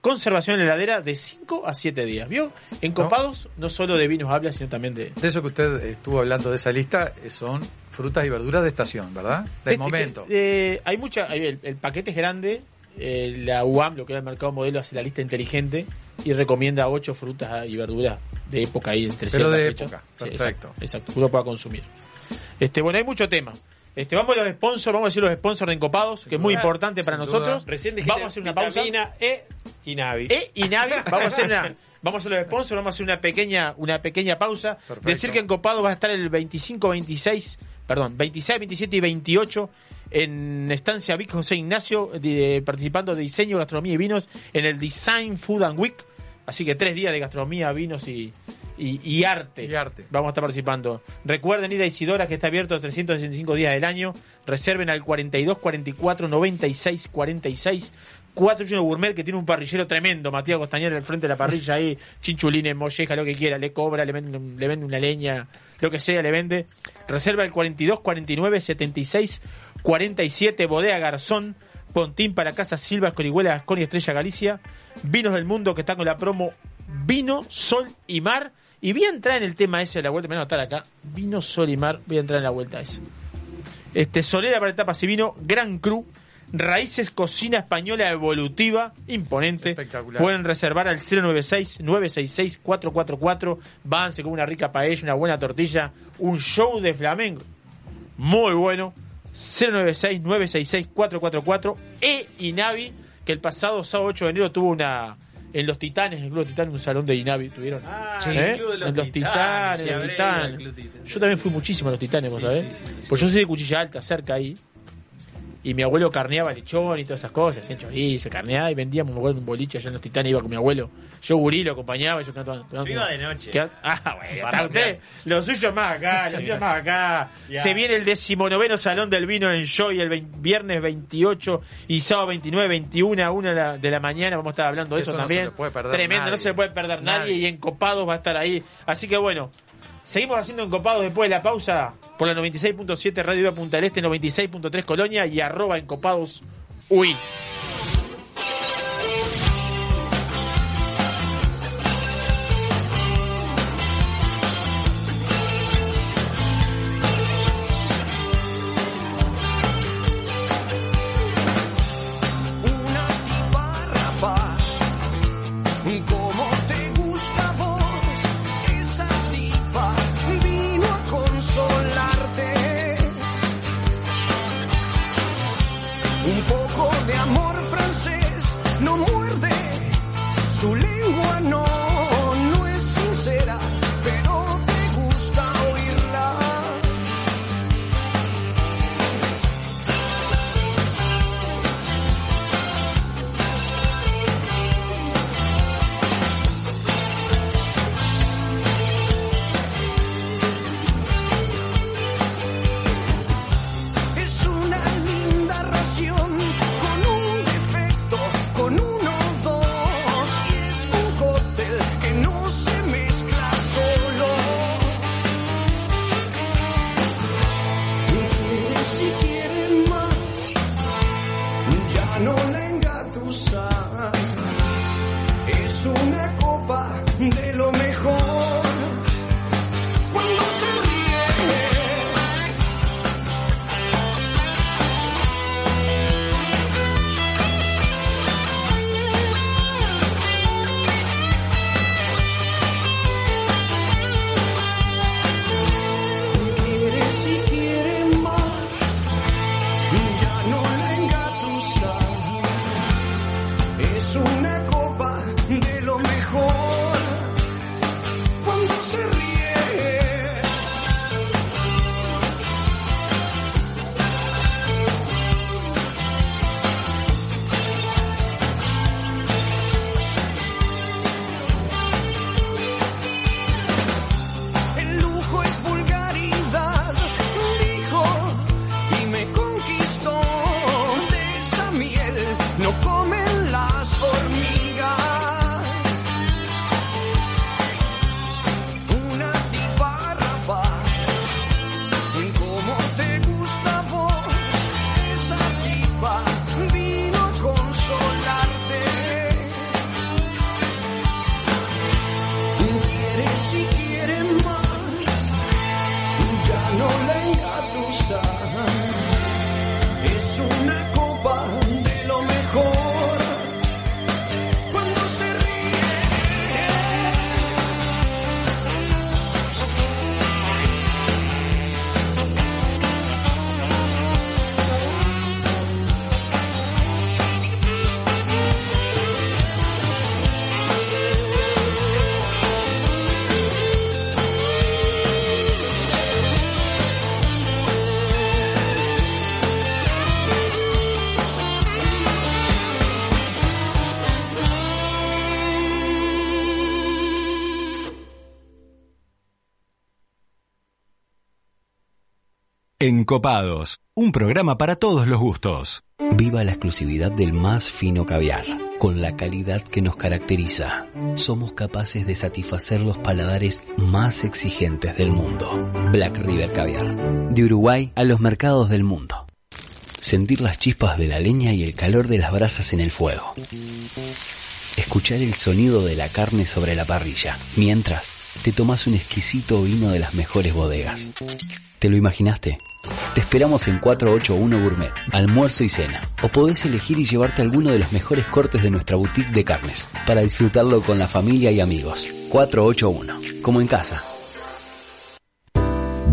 conservación en la heladera de 5 a 7 días. ¿Vio? En Copados no solo de vinos habla, sino también de... De eso que usted estuvo hablando de esa lista eh, son frutas y verduras de estación, ¿verdad? De Este, momento. que, eh, hay mucha, el, el paquete es grande. eh, la UAM, lo que era el mercado modelo, hace la lista inteligente y recomienda ocho frutas y verduras de época ahí entre Pero de fechas. época, Sí, perfecto. exacto, exacto, que uno pueda consumir. Este, bueno, hay mucho tema. Este, vamos a los sponsors, vamos a decir los sponsors de Encopados, que es muy importante para nosotros. Recién vamos a hacer una pausa. E y Navi. E y Navi, vamos a hacer una, *laughs* vamos a los sponsors, vamos a hacer una pequeña, una pequeña pausa. Perfecto. Decir que en Copado va a estar el 25, 26, perdón, 26, 27 y 28 en Estancia Vic José Ignacio, de- participando de diseño, gastronomía y vinos en el Design Food and Week. Así que tres días de gastronomía, vinos y, y, y arte. Y arte. Vamos a estar participando. Recuerden ir a Isidora, que está abierto los 365 días del año. Reserven al 42 44 96 46. 41 Gourmet, que tiene un parrillero tremendo. Matías Costañera al frente de la parrilla ahí. *laughs* Chinchulines, molleja, lo que quiera. Le cobra, le vende, le vende una leña, lo que sea, le vende. Reserva el 42 49 76 47. Bodega Garzón. Pontín para Casa Silva, Escorihuela, Gascón y Estrella Galicia. Vinos del Mundo que está con la promo Vino, Sol y Mar. Y voy a entrar en el tema ese de la vuelta. Me voy a anotar acá. Vino, Sol y Mar. Voy a entrar en la vuelta esa. Este, Solera para etapas y vino, Gran Cru, Raíces Cocina Española Evolutiva, imponente. Espectacular. Pueden reservar al 096-966-444. Vanse con una rica paella, una buena tortilla, un show de flamenco. Muy bueno. 096-966-444. E Inavi, que el pasado sábado 8 de enero tuvo una. En los Titanes, en el Club de los Titanes, un salón de Inavi tuvieron. Ah, ¿Eh? el Club de los en los Titanes, Titanes, sí, los habré Titanes. Yo también fui muchísimo a los Titanes, vos sabés. Pues yo soy de Cuchilla Alta, cerca ahí. Y mi abuelo carneaba lechón y todas esas cosas, hacían chorizo, carneaba y vendíamos acuerdo, un boliche allá en los Titanes, iba con mi abuelo. Yo gurí lo acompañaba yo quedaba- Yo iba de noche. Ah, *laughs* bueno, está usted. Lo suyo más acá, lo suyo más acá. Se viene el decimonoveno Salón del Vino en Joy el viernes 28 y sábado 29, 21 a 1 de la, mañana. Vamos a estar hablando de eso, Eso no también. se le puede perder Tremendo, no se le puede perder nadie. Nadie. y Encopados va a estar ahí. Así que bueno, seguimos haciendo Encopados después de la pausa por la 96.7 Radio Viva Punta del Este, 96.3 Colonia y arroba Encopados UI. Encopados, un programa para todos los gustos. Viva la exclusividad del más fino caviar, con la calidad que nos caracteriza. Somos capaces de satisfacer los paladares más exigentes del mundo. Black River Caviar, de Uruguay a los mercados del mundo. Sentir las chispas de la leña y el calor de las brasas en el fuego. Escuchar el sonido de la carne sobre la parrilla, mientras te tomas un exquisito vino de las mejores bodegas. ¿Te lo imaginaste? Te esperamos en 481 Gourmet, almuerzo y cena. O podés elegir y llevarte alguno de los mejores cortes de nuestra boutique de carnes, para disfrutarlo con la familia y amigos. 481, como en casa.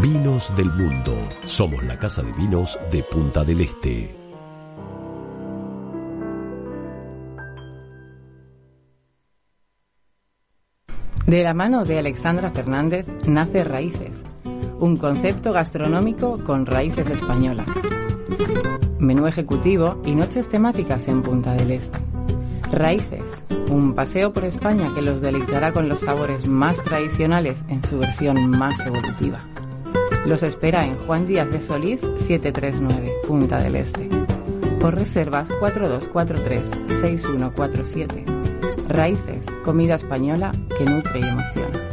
Vinos del Mundo. Somos la casa de vinos de Punta del Este. De la mano de Alexandra Fernández nace Raíces, un concepto gastronómico con raíces españolas. Menú ejecutivo y noches temáticas en Punta del Este. Raíces, un paseo por España que los deleitará con los sabores más tradicionales en su versión más evolutiva. Los espera en Juan Díaz de Solís 739, Punta del Este. Por reservas 4243-6147. Raíces, comida española que nutre y emociona.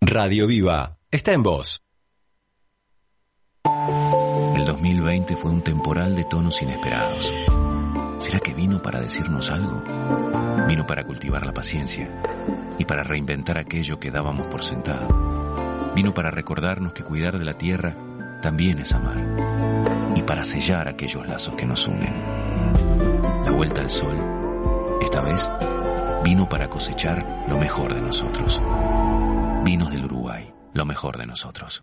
Radio Viva, está en voz. El 2020 fue un temporal de tonos inesperados. ¿Será que vino para decirnos algo? Vino para cultivar la paciencia y para reinventar aquello que dábamos por sentado. Vino para recordarnos que cuidar de la tierra también es amar y para sellar aquellos lazos que nos unen. La vuelta al sol, esta vez, vino para cosechar lo mejor de nosotros. Vinos del Uruguay, lo mejor de nosotros.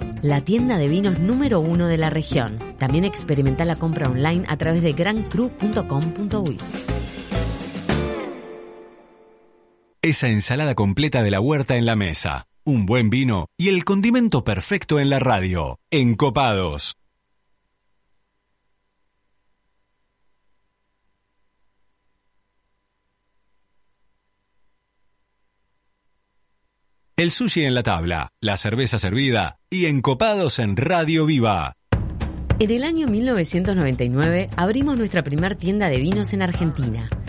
la tienda de vinos número uno de la región. También experimenta la compra online a través de grancru.com.uy. Esa ensalada completa de la huerta en la mesa, un buen vino y el condimento perfecto en la radio. Encopados. El sushi en la tabla, la cerveza servida y encopados en Radio Viva. En el año 1999 abrimos nuestra primer tienda de vinos en Argentina.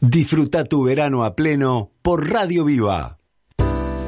Disfruta tu verano a pleno por Radio Viva.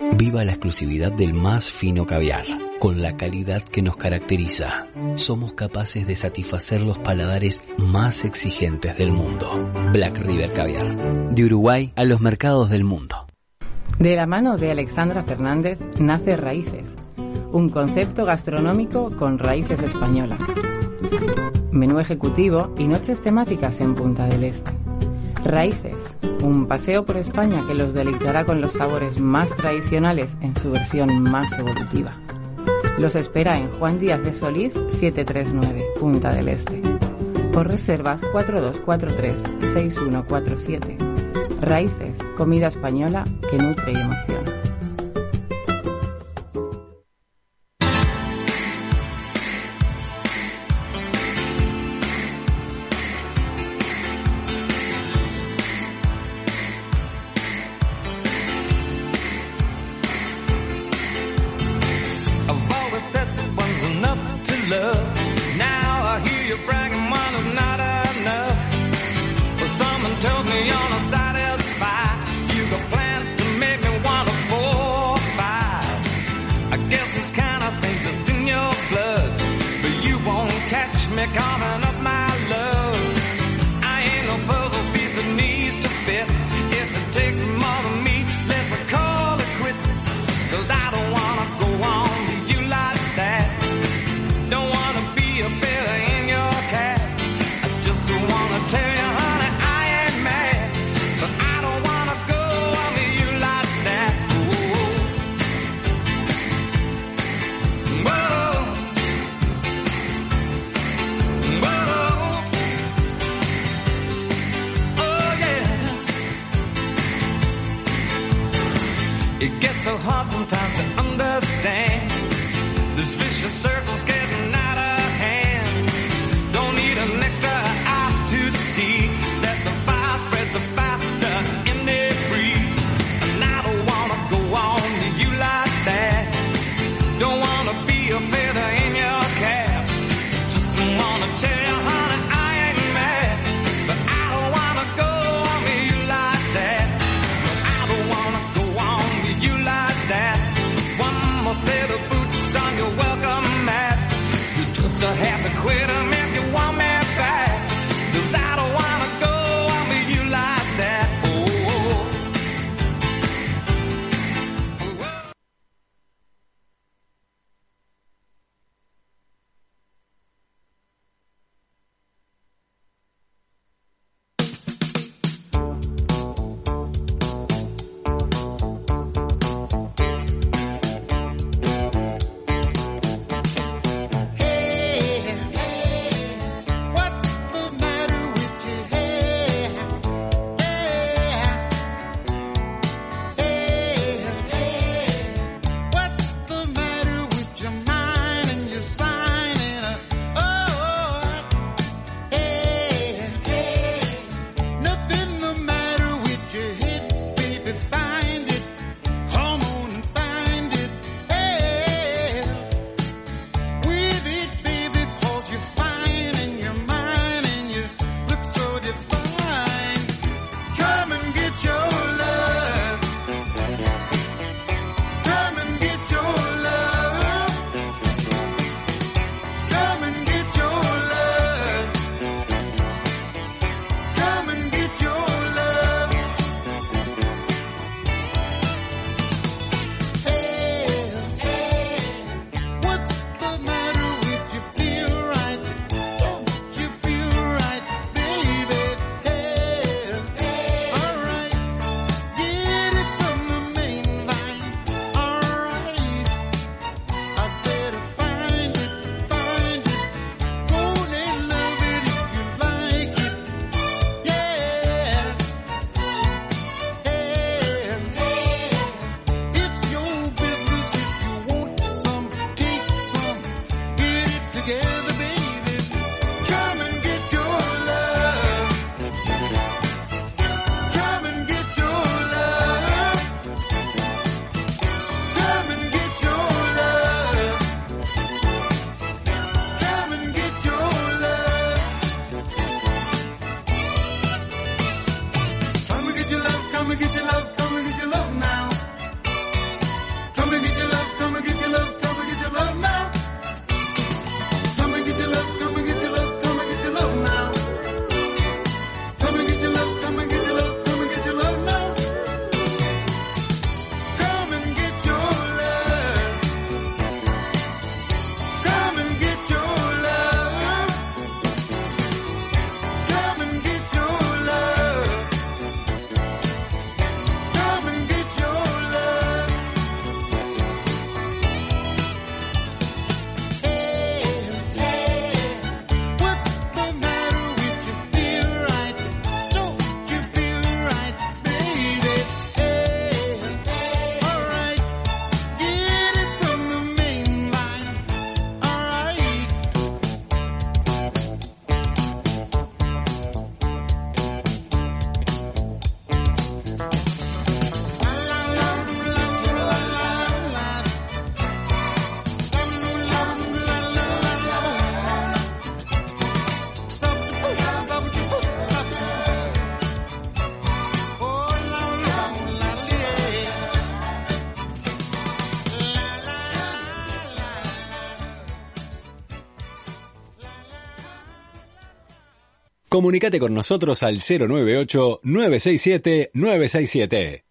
Viva la exclusividad del más fino caviar, con la calidad que nos caracteriza. Somos capaces de satisfacer los paladares más exigentes del mundo. Black River Caviar, de Uruguay a los mercados del mundo. De la mano de Alexandra Fernández nace Raíces, un concepto gastronómico con raíces españolas. Menú ejecutivo y noches temáticas en Punta del Este. Raíces, un paseo por España que los deleitará con los sabores más tradicionales en su versión más evolutiva. Los espera en Juan Díaz de Solís 739, Punta del Este. Por reservas 4243-6147. Raíces, comida española que nutre y emociona. Comunícate con nosotros al 098-967-967.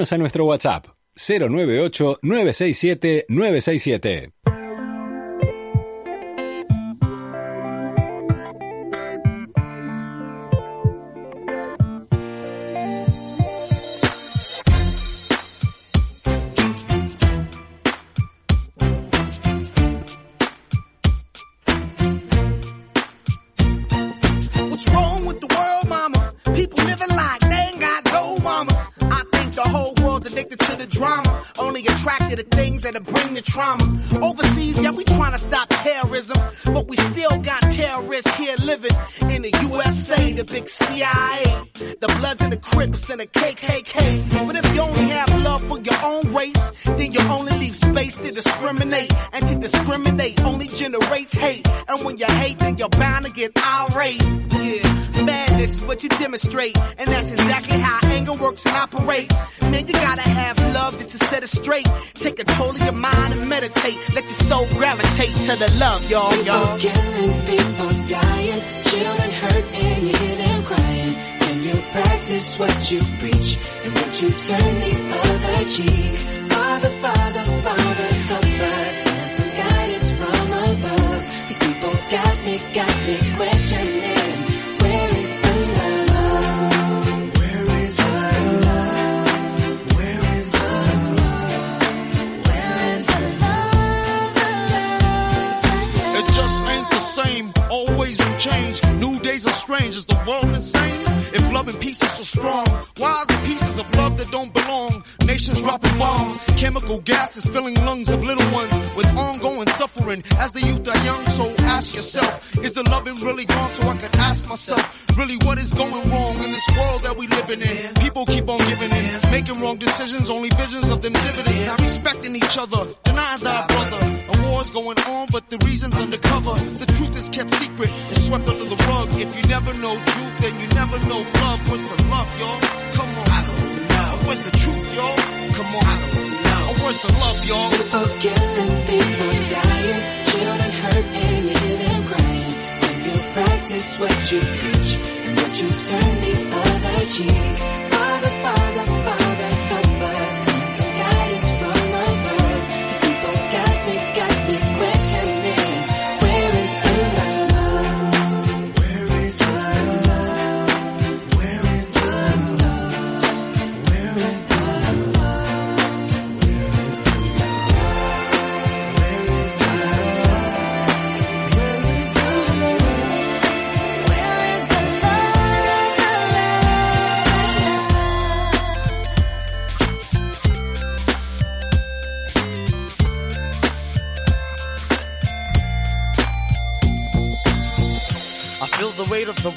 escribinos a nuestro WhatsApp 098 967 967.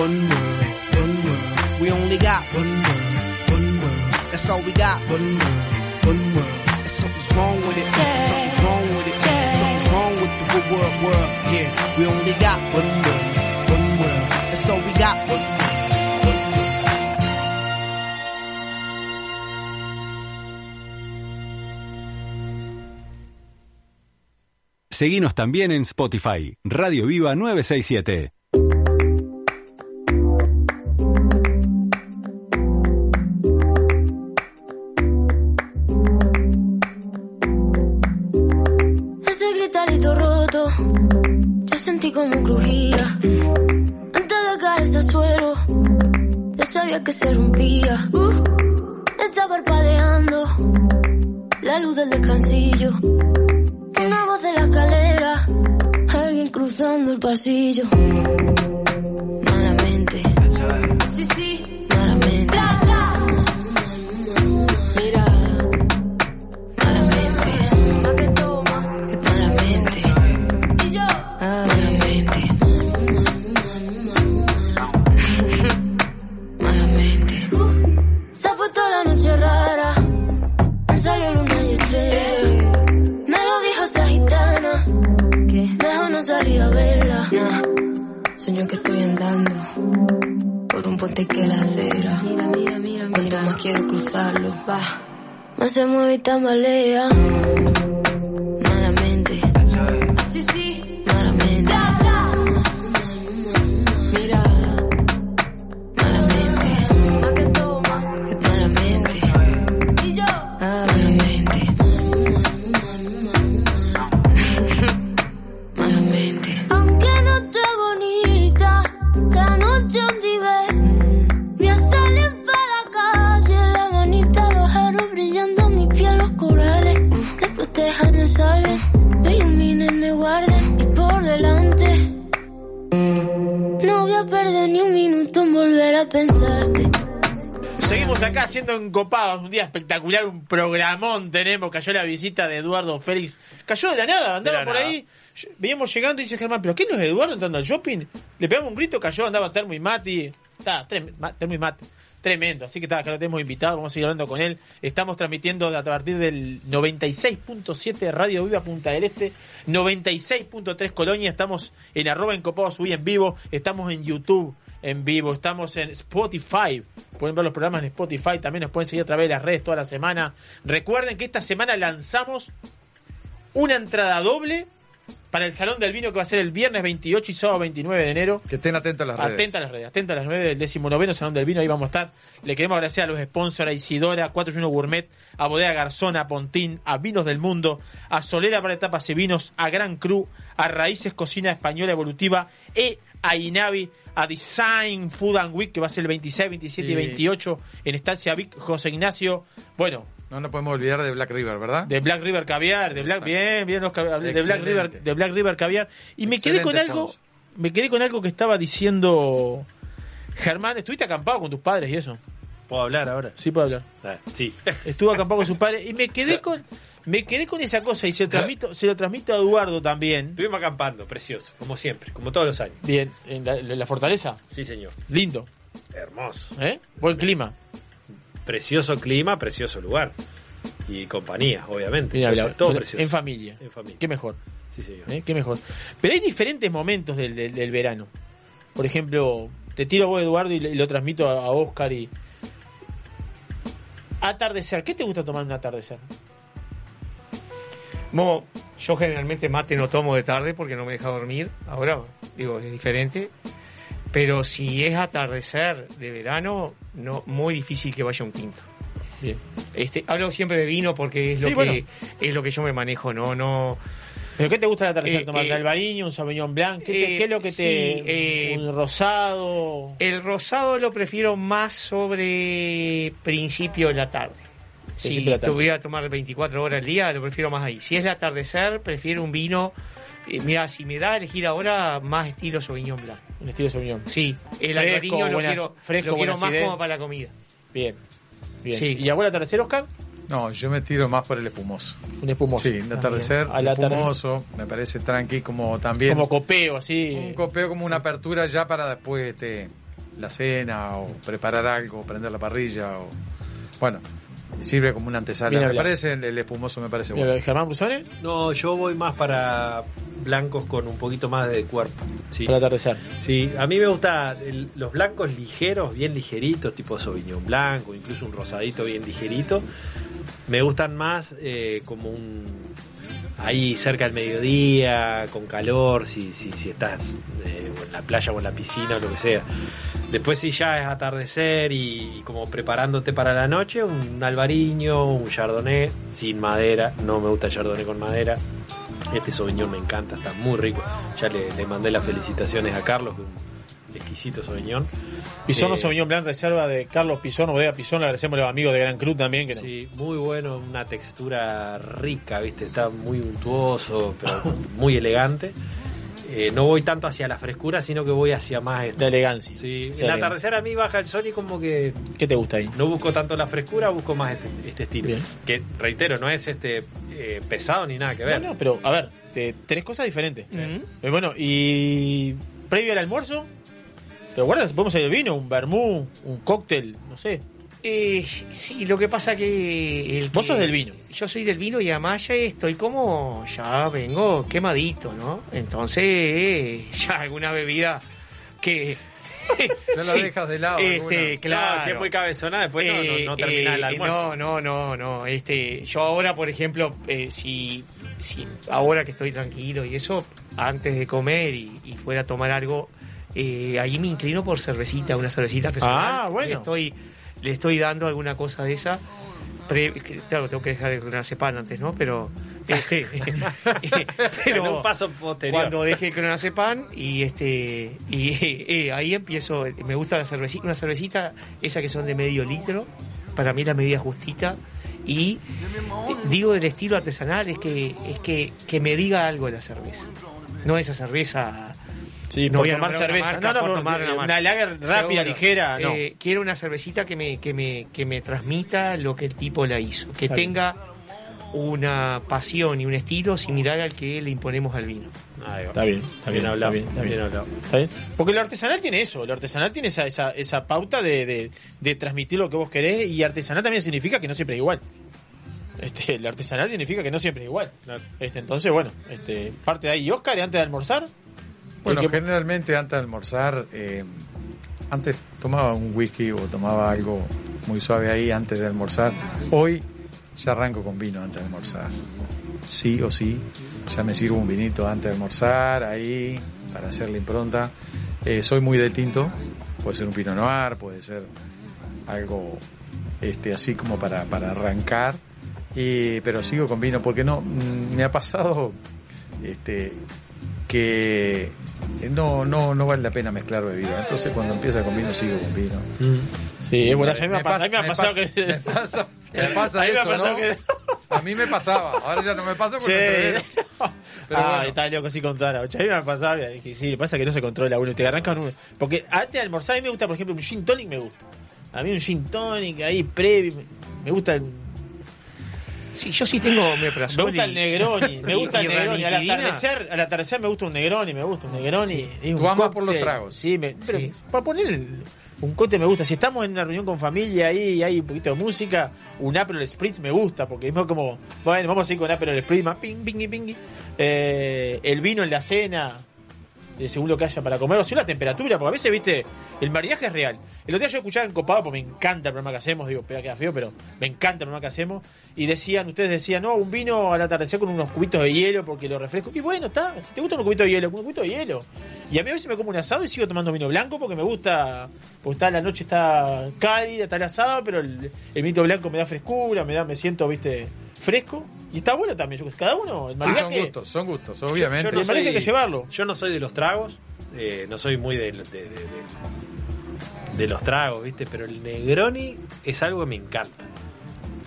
One world, one world. We only got one world, one world. That's all we got. One world, one world. And something's wrong with it. Something's wrong with it. Something's wrong with the good world, world. Yeah, we only got one world, Seguinos también en Spotify, Radio Viva 967. Ese gritarito roto, yo sentí como crujía. Antes de caerse al suelo, ya sabía que se rompía. Uh, está parpadeando la luz del descansillo. Una voz de la escalera, alguien cruzando el pasillo. Puente que la acera. Mira, mira, mira, Cuanto más quiero cruzarlo, va, más se mueve y tambalea. Perder ni un minuto en volver a pensarte. Seguimos acá haciendo encopados, un día espectacular, un programón tenemos, cayó la visita de Eduardo Félix, cayó de la nada, andaba la por nada. ahí, veníamos llegando y dice Germán, ¿pero qué no es Eduardo entrando al shopping? Le pegamos un grito, cayó, andaba Termo y Mati, está, Termo y Mati, tremendo, así que está, acá lo tenemos invitado, vamos a seguir hablando con él, estamos transmitiendo a partir del 96.7 Radio Viva Punta del Este, 96.3 Colonia, estamos en arroba encopados Uy en vivo, estamos en YouTube en vivo, estamos en Spotify, pueden ver los programas en Spotify, también nos pueden seguir a través de las redes toda la semana. Recuerden que esta semana lanzamos una entrada doble para el Salón del Vino que va a ser el viernes 28 y sábado 29 de enero. Que estén atentos a las redes. Atenta a las redes, atenta a las 9 del 19 Salón del Vino, ahí vamos a estar. Le queremos agradecer a los sponsors, a Isidora, 41 Gourmet, a Bodega Garzón, a Pontín, a Vinos del Mundo, a Solera para Etapas y Vinos, a Gran Cru, a Raíces Cocina Española Evolutiva, e a Inavi, a Design Food and Week, que va a ser el 26, 27 y Y- 28 en Estancia Vic, José Ignacio. Bueno, No nos podemos olvidar de Black River, ¿verdad? de Black River Caviar, de Black, bien, bien, hablé de Black. River, de Black River Caviar. Y me quedé con algo, me quedé con algo que estaba diciendo Germán, estuviste acampado con tus padres y eso. ¿Puedo hablar ahora? Sí, puedo hablar. Ah, Sí. *laughs* Estuvo acampado con sus padres y me quedé *laughs* con, me quedé con esa cosa y se lo transmito, se lo transmito a Eduardo también. Estuvimos acampando, precioso, como siempre, como todos los años. Bien, en la, en la fortaleza. Sí, señor. Lindo, Hermoso. ¿eh? Buen clima. Precioso clima, precioso lugar. Y compañía, obviamente. Mira, Precioso, la- todo en precioso. familia. En familia. Qué mejor. Sí, señor. ¿eh? Qué mejor. Pero hay diferentes momentos del, del- del verano. Por ejemplo, te tiro a vos, Eduardo, y, le- y lo transmito a, a Oscar y. Atardecer. ¿Qué te gusta tomar en un atardecer? Mo, yo generalmente mate no tomo de tarde porque no me deja dormir. Ahora, digo, es diferente. Pero si es atardecer de verano, no muy difícil que vaya un quinto. Bien. Este, hablo siempre de vino porque es lo Sí, que bueno. es lo que yo me manejo, no no ¿Pero qué te gusta el atardecer? Eh, ¿Tomar un eh, albariño, un sauvignon blanc? ¿Qué, te- eh, qué es lo que te... sí, eh, un rosado? El rosado lo prefiero más sobre principio de la tarde. Si Principio de la tarde. tuviera que tomar 24 horas al día, lo prefiero más ahí. Si es el atardecer, prefiero un vino. Eh, mira, si me da a elegir ahora, más estilo Sauvignon Blanc. Un estilo sauvignon. Sí, el Fresco, albariño lo quiero, fresco, lo quiero más como para la comida. Bien. Bien. Sí. ¿Y a vos el atardecer, Oscar? No, yo me tiro más por el espumoso. Un espumoso. Sí, atardecer, Al atardecer. espumoso, me parece tranqui, como también. Como copeo, así. Un copeo como una apertura ya para después este, la cena o preparar algo, prender la parrilla o bueno, sirve como una antesala. Bien Me hablado. parece el, el espumoso me parece Mira, bueno. Germán Brusone, No, yo voy más para blancos con un poquito más de cuerpo. Sí. para atardecer. Sí, a mí me gusta el- los blancos ligeros, bien ligeritos, tipo Sauvignon blanco, incluso un rosadito bien ligerito. Me gustan más eh, como un ahí cerca del mediodía, con calor, si, si, si estás eh, en la playa o en la piscina o lo que sea. Después si ya es atardecer y, y como preparándote para la noche, un albariño, un chardonnay sin madera. No me gusta el chardonnay con madera. Este Sauvignon me encanta, está muy rico. Ya le, le mandé las felicitaciones a Carlos, exquisito Sauvignon. Pisono Eh, Sauvignon Blanc, reserva de Carlos Pisono, bodega Pisono. Le agradecemos a los amigos de Gran Cruz también. Que Sí, muy bueno, una textura rica, ¿viste? Está muy untuoso, pero *laughs* muy elegante. Eh, no voy tanto hacia la frescura, sino que voy hacia más esto. La elegancia. Sí, el elegancia. atardecer a mí baja el sol y como que ¿Qué te gusta ahí? no busco tanto la frescura, busco más este, este estilo. Bien. Que, reitero, no es este eh, pesado ni nada que ver. No, no, pero a ver, te- tres cosas diferentes. Eh, bueno, y previo al almuerzo, pero guarda, podemos hacer el vino, un vermú, un cóctel, no sé. Eh, sí, lo que pasa que el Vos que- sos del vino. Yo soy del vino y además ya estoy como ya vengo quemadito, ¿no? Entonces eh, ya alguna bebida que *laughs* Ya la *laughs* dejas de lado Este, claro. No, si es muy cabezona, después no, no, no termina el Eh, almuerzo. No, no, no, no. Este, yo ahora, por ejemplo, eh, si, si ahora que estoy tranquilo y eso, antes de comer y, y fuera a tomar algo, eh, ahí me inclino por cervecita, una cervecita artesanal. Ah, bueno. Le estoy, le estoy dando alguna cosa de esa. Pre- que- claro, tengo que dejar el clonazepam antes, ¿no? Pero, *laughs* este, *laughs* pero En un paso posterior. cuando deje el clonazepam y este y *laughs* eh, ahí empiezo me gusta la cervecita una cervecita esa que son de medio litro para mí la medida justita y eh, digo del estilo artesanal es que es que, que me diga algo de la cerveza no esa cerveza Sí, No por voy a tomar una cerveza. marca, no, no, por pero tomar una, marca. lager rápida, Seguro. ligera, no. Eh, quiero una cervecita que me, que, me, que me transmita lo que el tipo la hizo. Que Está bien. tenga una pasión y un estilo similar al que le imponemos al vino. Está bien, está bien, hablado, está bien, está bien bien. hablado. ¿Está bien? Porque lo artesanal tiene eso, lo artesanal tiene esa, esa, esa pauta de, de, de transmitir lo que vos querés y artesanal también significa que no siempre es igual. Este, lo artesanal significa que no siempre es igual. Este, entonces, bueno, este, parte de ahí. ¿Y Oscar, antes de almorzar? Bueno, Porque- generalmente antes de almorzar, eh, antes tomaba un whisky o tomaba algo muy suave ahí antes de almorzar. Hoy ya arranco con vino antes de almorzar. Sí o sí, ya me sirvo un vinito antes de almorzar ahí para hacer la impronta. Eh, soy muy de tinto, puede ser un Pinot Noir, puede ser algo este así como para, para arrancar. Y, pero sigo con vino porque no mm, me ha pasado este que no no no vale la pena mezclar bebida entonces cuando empieza con vino sigo con vino Sí, es bueno, a mí me, Me ha pasado, a mí me ha me pasado pasa- que... me *laughs* pasa, me pasa A mí me ha eso, pasado ¿no? que- A mí me pasaba, ahora ya no me pasa porque Sí. me. *laughs* Pero ah, bueno. está loco así con Sara. A mí me pasaba que sí, pasa que no se controla uno, te arrancan uno. Porque antes de almorzar a mí me gusta, por ejemplo, un gin tonic me gusta. A mí un gin tonic ahí previo, me, me gusta el, Sí, yo sí tengo me gusta el Negroni, me gusta el Negroni. Al atardecer, al atardecer me gusta un Negroni, me gusta un Negroni. Es Tú un amas por los cóctel. tragos. Sí, me, pero Sí. para poner el- un cote me gusta. Si estamos en una reunión con familia ahí y hay un poquito de música, un Aperol Spritz me gusta, porque es como, bueno, vamos a ir con Aperol Spritz, más ping, ping, ping. Eh, el vino en la cena, eh, según lo que haya para comer, o sea, la temperatura, porque a veces, viste, el maridaje es real. El otro día yo escuchaba en Copado, porque me encanta el programa que hacemos, digo, pega queda feo, pero me encanta el programa que hacemos, y decían, ustedes decían, no, un vino al atardecer con unos cubitos de hielo, porque lo refresco, y bueno, está, si te gusta un cubito de hielo, un cubito de hielo. Y a mí a veces me como un asado y sigo tomando vino blanco, porque me gusta, porque está, la noche está cálida, está el asado, pero el, el vino blanco me da frescura, me da, me siento, viste, fresco, y está bueno también, yo, cada uno, el Sí, son gustos, son gustos, obviamente. el maridaje hay que llevarlo. Yo no soy de los tragos, eh, no soy muy de, de, de- de- de los tragos, ¿viste? Pero el Negroni es algo que me encanta.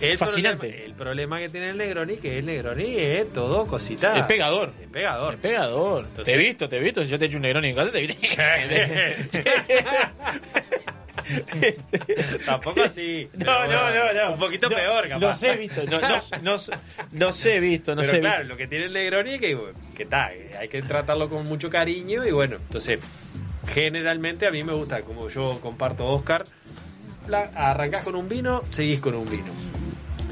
El Fascinante. Problema, el problema que tiene el Negroni, que el Negroni es todo cosita. Es pegador. Es pegador. Es pegador. Entonces- te he visto, te he visto. Si yo te echo un negrón en casa, te he visto. *laughs* Tampoco así. No, no, no, no. Un poquito No, peor, capaz. Los he visto, no, no, los he visto, no Pero sé. claro, lo que tiene el Negroni es que, que está, hay que tratarlo con mucho cariño y bueno, entonces, generalmente a mí me gusta, como yo comparto Oscar, la- arrancás con un vino, seguís con un vino.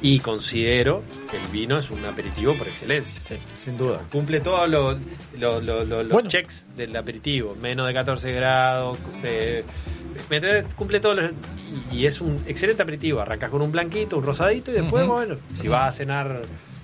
Y considero que el vino es un aperitivo por excelencia. Sin duda. Cumple todos los, los, los- checks del aperitivo. Menos de 14 grados. eh, cumple todos los. Y, es un excelente aperitivo. Arrancas con un blanquito, un rosadito y después, bueno, si vas a cenar,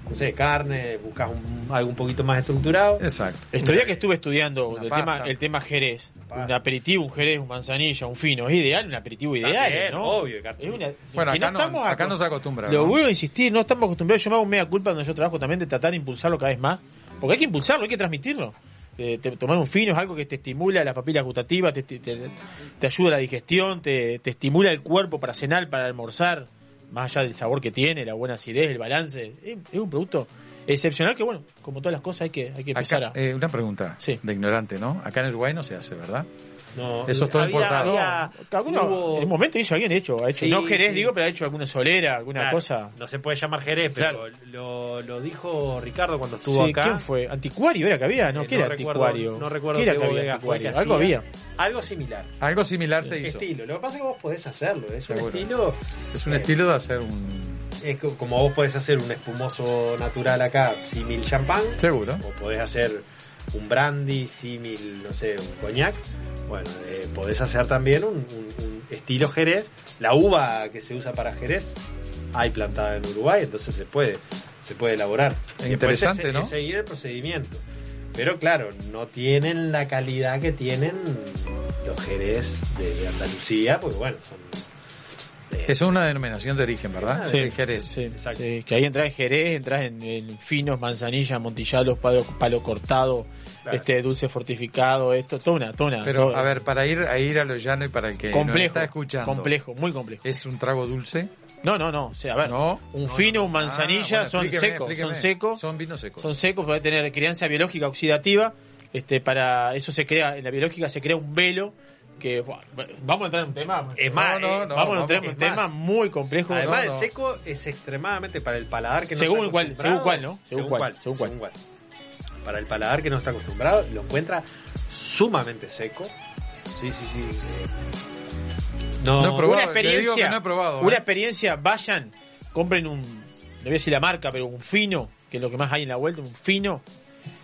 no sé, carne, buscas un- algo un poquito más estructurado. Exacto. Estos días que estuve estudiando Una el pasta. tema, el tema Jerez, un aperitivo, un Jerez, un manzanilla, un fino, es ideal, un aperitivo ideal, También, ¿no? obvio, Es una- Bueno, acá no- estamos acá acos- no se acostumbra, Lo ¿no? vuelvo a insistir, no estamos acostumbrados. Yo me hago un mea culpa donde yo trabajo también de tratar de impulsarlo cada vez más. Porque hay que impulsarlo, hay que transmitirlo. Eh, te- tomar un fino es algo que te estimula las papilas gustativas, te, te- te- te ayuda a la digestión, te, te estimula el cuerpo para cenar, para almorzar, más allá del sabor que tiene, la buena acidez, el balance. Es, es un producto excepcional que, bueno, como todas las cosas, hay que, hay que empezar Acá, a. eh, una pregunta de ignorante, ¿no? Acá en Uruguay no se hace, ¿verdad? No, Eso es todo había- importado. había- Alguno- hubo- En un momento hizo, alguien hecho, ha hecho. Sí, no Jerez, sí. digo, pero ha hecho alguna solera, alguna Claro, cosa. No se puede llamar Jerez, pero Claro. lo, lo dijo Ricardo cuando estuvo Sí, acá. ¿Quién fue? ¿Anticuario era que había? No, Eh, ¿qué era recuerdo- anticuario? No recuerdo ¿Qué era que había anticuario? que Algo había. Algo similar. Algo similar se hizo. Estilo. Lo que pasa es que vos podés hacerlo. Es un estilo. Es un eh, estilo de hacer un... Es co- como vos podés hacer un espumoso natural acá, símil champán. Seguro. O podés hacer un brandy, símil, no sé, un coñac. Bueno, eh, podés hacer también un, un- un estilo Jerez. La uva que se usa para Jerez hay plantada en Uruguay, entonces se puede, se puede elaborar. Interesante, es- ¿no? es seguir el procedimiento. Pero claro, no tienen la calidad que tienen los Jerez de, de Andalucía, porque bueno, son Es una denominación de origen, ¿verdad? Sí, El Jerez. sí, sí, que ahí entras en Jerez, entras en, en finos, manzanilla, amontillados, palo, palo cortado, Claro. este dulce fortificado, esto, toda una, toda una. Pero, todo a eso. ver, para ir a ir a lo llano y para el que complejo, está escuchando. complejo, muy complejo. ¿Es un trago dulce? No, no, no, o sea, a ver, No, un no, fino, no. un manzanilla, Ah, bueno, son secos, son secos, Son vinos secos. son secos, puede tener crianza biológica oxidativa, Este, para eso se crea, en la biológica se crea un velo que vamos a entrar en un tema. Es más, No, no, eh, no, vamos, a entrar en un más. tema muy complejo. Además, No, no. el seco es extremadamente para el paladar que no Según está cuál- acostumbrado. según cuál, ¿no? Según cuál, según cuál. Para el paladar que no está acostumbrado, lo encuentra sumamente seco. Sí, sí, sí. No, No he probado, una le digo que experiencia, no he probado, una ¿eh? experiencia, vayan, compren un, no voy a decir la marca, pero un fino, que es lo que más hay en la vuelta, un fino.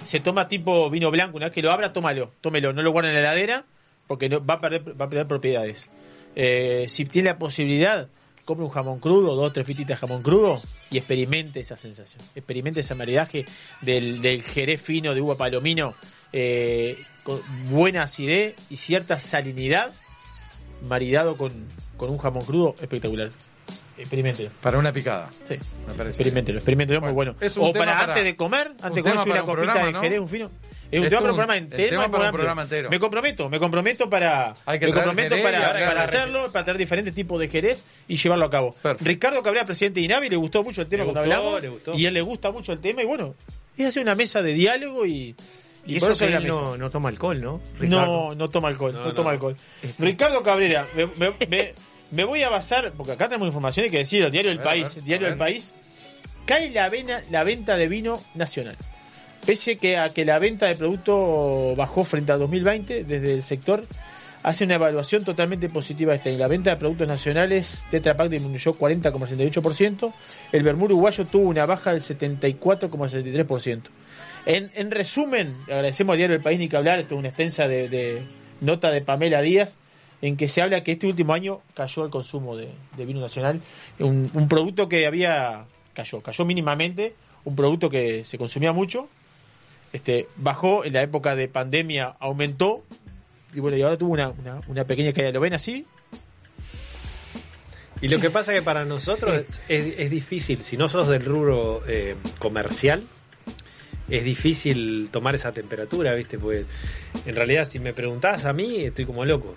Se toma tipo vino blanco, una vez que lo abra, tómalo, tómelo, no lo guarden en la heladera, porque no, va, a perder, va a perder propiedades. Eh, si tiene la posibilidad, compre un jamón crudo, dos o tres fititas de jamón crudo y experimente esa sensación. Experimente ese maridaje del, del jerez fino de uva palomino, eh, con buena acidez y cierta salinidad, maridado con, con un jamón crudo espectacular. Experimentelo. Para una picada. Sí. Me parece. Experimentelo, experimentelo, muy bueno. es un O para, para- antes de comer, antes de comerse una copita programa, de ¿no? jerez, un fino. Es un tema para un- programa entero. tema muy para un amplio. programa entero. Me comprometo, me comprometo para, Hay que me comprometo jerez y para, para hacerlo, para traer diferentes tipos de jerez y llevarlo a cabo. Ricardo Cabrera, presidente de INAVI, le gustó mucho el tema Le cuando gustó, hablamos. le gustó. Y él le gusta mucho el tema y bueno, es hacer una mesa de diálogo y, Y, por eso eso que él no, no toma alcohol, ¿no? Ricardo. No, no toma alcohol, no, No, no. toma alcohol. Ricardo Cabrera, me, *laughs* me- me- me voy a basar, porque acá tenemos información, hay que decirlo, Diario del País, ver, Diario del. País, cae la, vena, la venta de vino nacional. Pese que a que la venta de producto bajó frente a 2020, desde el sector hace una evaluación totalmente positiva este año. La venta de productos nacionales, Tetra Pak disminuyó 40,68%, el vermú uruguayo tuvo una baja del 74,73%. En, en resumen, agradecemos al diario El País ni que hablar, esto es una extensa de, nota de Pamela Díaz, en que se habla que este último año cayó el consumo de, vino nacional, un producto que había, cayó, cayó mínimamente, un producto que se consumía mucho, este bajó en la época de pandemia, aumentó, y bueno, y ahora tuvo una, una, una pequeña caída. ¿Lo ven así? Y lo que pasa es que para nosotros es, es difícil, si no sos del rubro eh, comercial, es difícil tomar esa temperatura, ¿viste? Porque en realidad si me preguntás a mí, estoy como loco.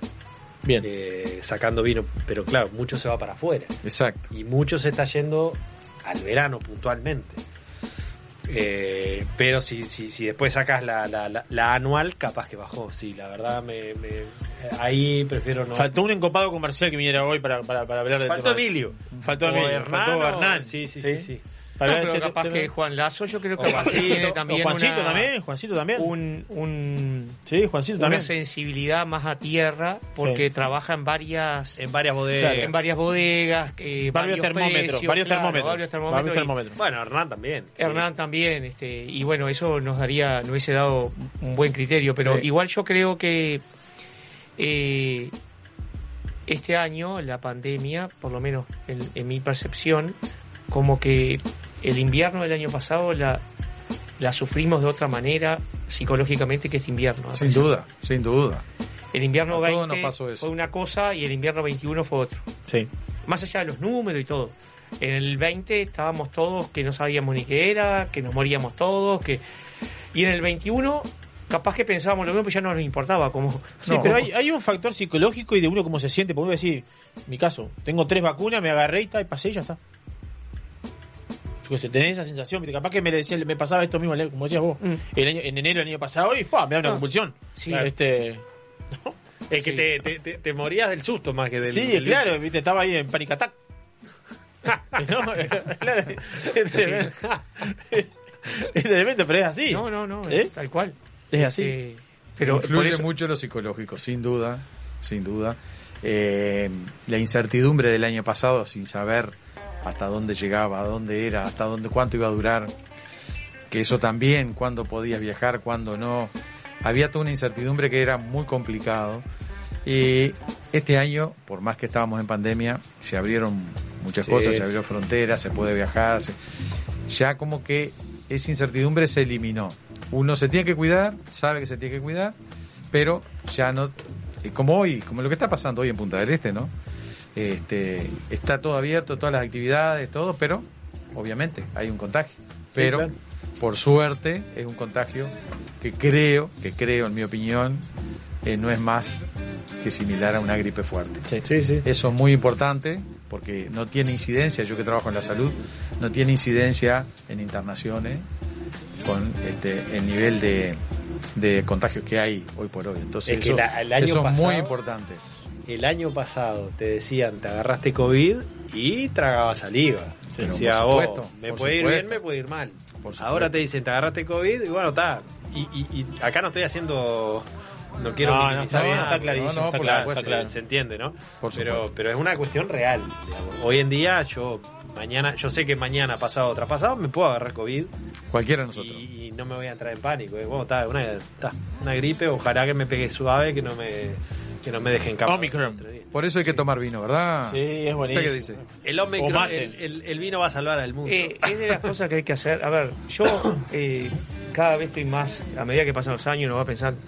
Bien. Eh, sacando vino, pero claro, mucho se va para afuera. Exacto. Y mucho se está yendo al verano puntualmente. Eh, pero si, si, si después sacas la, la, la- la anual, capaz que bajó. Sí, la verdad, me, me- ahí prefiero no. Faltó un encopado comercial que viniera hoy para, para, para hablar del Faltó tema. Emilio. Faltó Emilio. Faltó Hernán. sí, sí, sí, sí. Para No, pero capaz que Juan Lazo, yo creo que Juancito, también Juancito una- también, Juancito también. Un, un, sí, Juancito una también. sensibilidad más a tierra porque Sí. trabaja en varias en varias bodegas. en varias bodegas eh, Varios termómetros, precios, varios claro, termómetros. varios termómetros Varios y- termómetros. Bueno, Hernán también. sí. Hernán también, este, y bueno, eso nos daría, nos hubiese dado un buen criterio, pero Sí. igual yo creo que eh, este año, la pandemia, por lo menos en, en mi percepción, como que el invierno del año pasado la, la sufrimos de otra manera psicológicamente que este invierno. Sin duda, sin duda. El invierno A todos 20 nos pasó eso. fue una cosa y el invierno 21 fue otro. Sí. Más allá de los números y todo. En el 20 estábamos todos que no sabíamos ni qué era, que nos moríamos todos, que y en el 21 capaz que pensábamos lo mismo, pero ya no nos importaba como Sí, pero hay, hay un factor psicológico y de uno cómo se siente. Por uno decir, mi caso, tengo tres vacunas, me agarré y, ta, y pasé y ya está. Yo qué sé, tenés esa sensación, ¿viste? capaz que me, decía, me pasaba esto mismo, como decías vos, el año, en enero del año pasado y ¡pah! me da una Mm. Ah. convulsión. Sí. Este, Es que te, te, te- te morías del susto más que del. sí, del claro, ¿viste? estaba ahí en panic attack. *laughs* No, *laughs* claro, es tremendo. Es tremendo, pero es así. No, no, no, ¿Eh? es tal cual. Es así. Este, pero influye eso- mucho lo psicológico, sin duda, sin duda. Eh, la incertidumbre del año pasado, sin saber hasta dónde llegaba, a dónde era, hasta dónde, cuánto iba a durar, que eso también, cuándo podías viajar, cuándo no. Había toda una incertidumbre que era muy complicado. Y este año, por más que estábamos en pandemia, se abrieron muchas Sí. cosas, se abrió fronteras, se puede viajar, se- ya como que esa incertidumbre se eliminó. Uno se tiene que cuidar, sabe que se tiene que cuidar, pero ya no, como hoy, como lo que está pasando hoy en Punta del Este, ¿no? Este, está todo abierto, todas las actividades, todo, pero obviamente hay un contagio. Pero claro. por suerte es un contagio que creo, que creo en mi opinión, eh, no es más que similar a una gripe fuerte. Sí, sí. Eso es muy importante porque no tiene incidencia, yo que trabajo en la salud, no tiene incidencia en internaciones con este, el nivel de, de contagios que hay hoy por hoy. Entonces, Es que eso, la- el año eso es muy importante. El año pasado te decían, te agarraste COVID y tragabas saliva. Pero decía, por vos, supuesto, me por puede ir bien, me puede ir mal. Ahora te dicen, te agarraste COVID y bueno, está. Y, y- y acá no estoy haciendo... No quiero No, no, está bien, está clarísimo, No, no, está claro, supuesto, está claro. Se entiende, ¿no? Por pero, pero es una cuestión real. digamos. Hoy en día yo mañana, yo sé que mañana, pasado, traspasado, me puedo agarrar COVID Cualquiera de nosotros. y, y no me voy a entrar en pánico. eh. Bueno, está, una, está, una gripe, ojalá que me pegue suave, que no me, que no me dejen cama. Omicron. Por eso hay que tomar vino, ¿verdad? Sí, es ¿Usted buenísimo. qué dice? El Omicron, el, el- el vino va a salvar al mundo. Eh, es de las cosas que hay que hacer. A ver, yo *coughs* eh, cada vez estoy más, a medida que pasan los años, uno va pensando,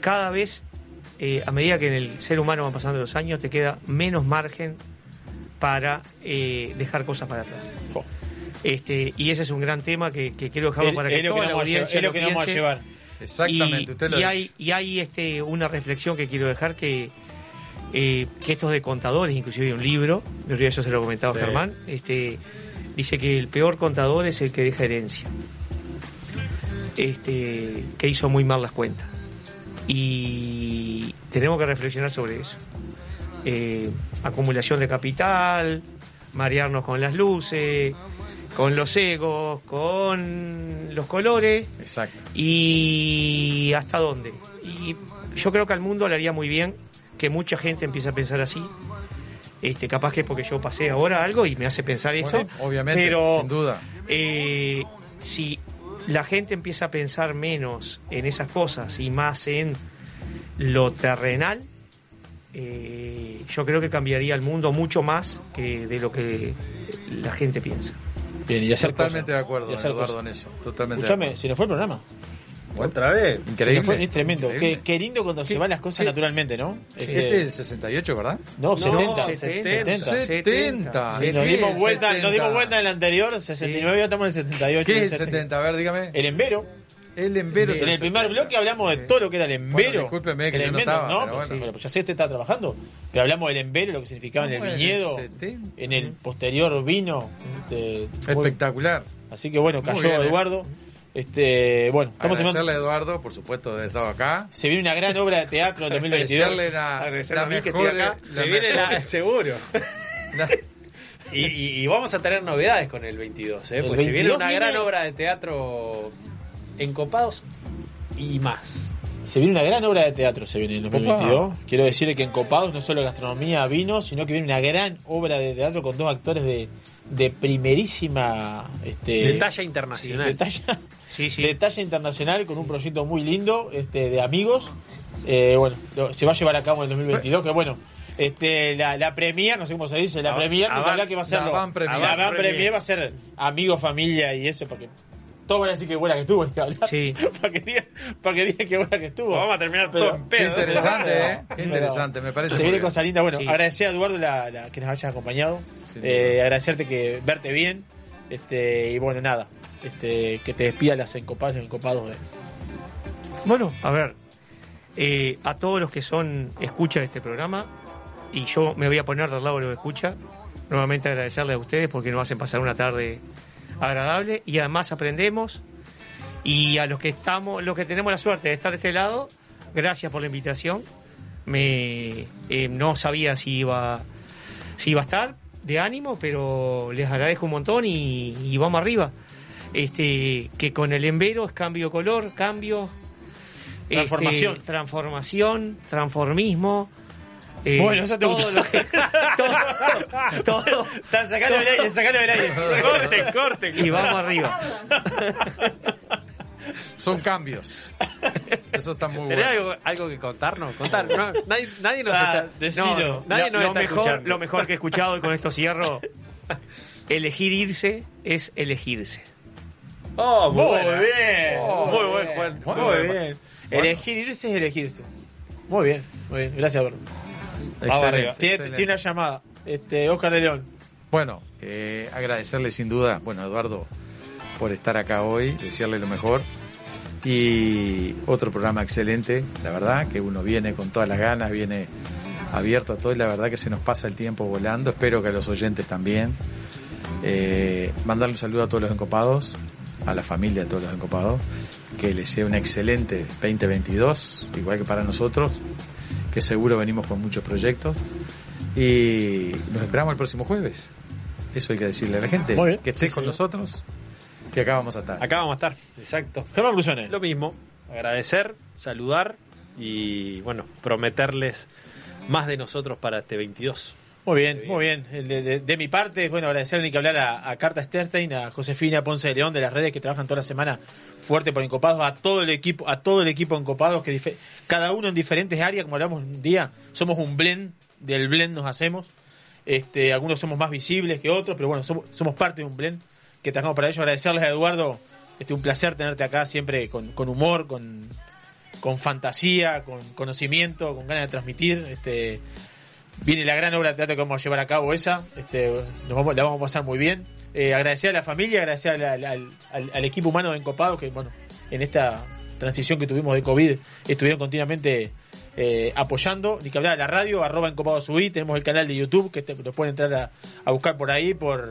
cada vez, eh, a medida que en el ser humano van pasando los años, te queda menos margen para eh, dejar cosas para atrás. Este, y ese es un gran tema que, que quiero dejarlo para que toda la a audiencia es lo que nos vamos a piense. llevar. Exactamente, Y, usted lo y ha hay, y hay este, una reflexión que quiero dejar que, eh, que estos de contadores, inclusive hay un libro, me olvidé, eso se lo comentaba Sí. Germán, este, dice que el peor contador es el que deja herencia, este, que hizo muy mal las cuentas. Y tenemos que reflexionar sobre eso. Eh, acumulación de capital, marearnos con las luces, con los egos, con los colores. Exacto. ¿Y hasta dónde? Y yo creo que al mundo le haría muy bien que mucha gente empiece a pensar así. Este, capaz que es porque yo pasé ahora algo y me hace pensar eso. Obviamente, pero sin duda. eh, si la gente empieza a pensar menos en esas cosas y más en lo terrenal, eh, yo creo que cambiaría el mundo mucho más que de lo que la gente piensa. Bien, y hacer Totalmente cosas. de acuerdo, Y hacer Eduardo, cosas. en eso. Totalmente de Escúchame, acuerdo. se nos fue el programa. Otra vez. Increíble. nos fue- es tremendo. Increíble. Qué, qué lindo cuando se van las cosas qué- naturalmente, ¿no? Este es el 68, ¿verdad? No, 70. 70. 70. Sí, nos ¿Qué dimos vuelta, nos 70? dimos vuelta en el anterior, 69, ya estamos en el 78. ¿Qué es el 70? A ver, dígame. El embero. El embero. En el primer bloque hablamos de todo lo que era el embero. discúlpeme que yo no Tremendo, estaba, ¿no? pero Pues bueno. pero ya sé que usted está trabajando. Pero hablamos del embero, lo que significaba en el viñedo, 70? en el posterior vino. este, muy- Espectacular. Así que bueno, cayó bien, ¿eh? Eduardo. Este, bueno, estamos Agradecerle a Eduardo, por supuesto, de estado acá. Se viene una gran obra de teatro en 2022. *laughs* Agradecerle la, Agradecerle la a mí que mejor- estoy acá. la Se viene la, seguro. *laughs* la- Y, y- y vamos a tener novedades con el 22, ¿eh? El Porque se viene 22 una viene- gran obra de teatro en Copados y más. Se viene una gran obra de teatro, se viene en 2022. Quiero decirle que en Copados no solo gastronomía, vino, sino que viene una gran obra de teatro con dos actores de, de primerísima... Este, de talla internacional. de talla, Sí, sí. de talla internacional con un proyecto muy lindo este, de amigos. Eh, bueno, se va a llevar a cabo en el 2022, que bueno, este, la, la premier, no sé cómo se dice, la Avant- premier, que va a ser la avant premier. la va a ser amigos, familia y eso, porque todos van a decir que buena que estuvo, que hablar. Sí. *laughs* para que digan para que digan que buena que estuvo. Vamos a terminar Pero- todo en Qué interesante, ¿eh? Qué Pero interesante, me parece. Se viene cosa linda. Bueno, Sí. agradecer a Eduardo la, la- que nos hayas acompañado. Eh, agradecerte que verte bien. Este, y bueno, nada. Este, que te despida las encopadas, los encopados de. Bueno, a ver, eh, a todos los que son escucha de este programa, y yo me voy a poner del lado de los que escucha, nuevamente agradecerles a ustedes porque nos hacen pasar una tarde agradable y además aprendemos. Y a los que estamos, los que tenemos la suerte de estar de este lado, gracias por la invitación. Me eh, no sabía si iba si iba a estar de ánimo, pero les agradezco un montón y, y vamos arriba. Este, que con el embero es cambio de color, cambio, este, Transformación. transformación, transformismo. Eh, Bueno, eso te todo gusta. lo que- *laughs* todo, todo, Están sacando del aire, sacando del aire. Corte, corte. y vamos arriba. Son cambios. Eso está muy ¿Tenés bueno. algo, algo que contarnos? Contar. No, nadie, nadie nos Ah, está. No, no, nadie lo, nos lo está mejor, escuchando. lo mejor que he escuchado y con esto cierro. Elegir irse es elegirse. Oh, muy, bien. Oh, muy buen, Juan. Muy, Muy bien. bien. Elegir irse es elegirse. Muy bien, muy bien. Gracias, Alberto. Excelente, arriba. Tiene, una llamada. Este, Oscar de León. Bueno, eh, agradecerle sin duda, bueno, Eduardo, por estar acá hoy, desearle lo mejor. Y otro programa excelente, la verdad, que uno viene con todas las ganas, viene abierto a todo y la verdad que se nos pasa el tiempo volando. Espero que a los oyentes también. Eh, mandarle un saludo a todos los encopados, a la familia de todos los encopados. que les sea un excelente 2022, igual que para nosotros, que seguro venimos con muchos proyectos. Y nos esperamos el próximo jueves. Eso hay que decirle a la gente. Muy bien. Que esté Sí, con señor. nosotros, que acá vamos a estar. Acá vamos a estar, exacto. Germán Brusone. Lo mismo, agradecer, saludar y bueno, prometerles más de nosotros para este 22. Muy bien, muy bien. De, de- de mi parte, bueno, agradecer ni que hablar a, a Carta Sterstein, a Josefina Ponce de León de las redes que trabajan toda la semana fuerte por Encopados, a todo el equipo, a todo el equipo Encopados, que cada uno en diferentes áreas, como hablamos un día, somos un blend, del blend nos hacemos. Este, algunos somos más visibles que otros, pero bueno, somos, somos parte de un blend que trabajamos para ello. Agradecerles a Eduardo, este, un placer tenerte acá siempre con, con humor, con, con fantasía, con conocimiento, con ganas de transmitir. Este, viene la gran obra de teatro que vamos a llevar a cabo esa. Este, nos vamos, la vamos a pasar muy bien. Eh, agradecer a la familia, agradecer al, al- al- equipo humano de Encopados que, bueno, en esta transición que tuvimos de COVID estuvieron continuamente eh, apoyando. Ni que hablar de la radio, arroba Encopados. Tenemos el canal de YouTube que te, lo pueden entrar a, a buscar por ahí, por,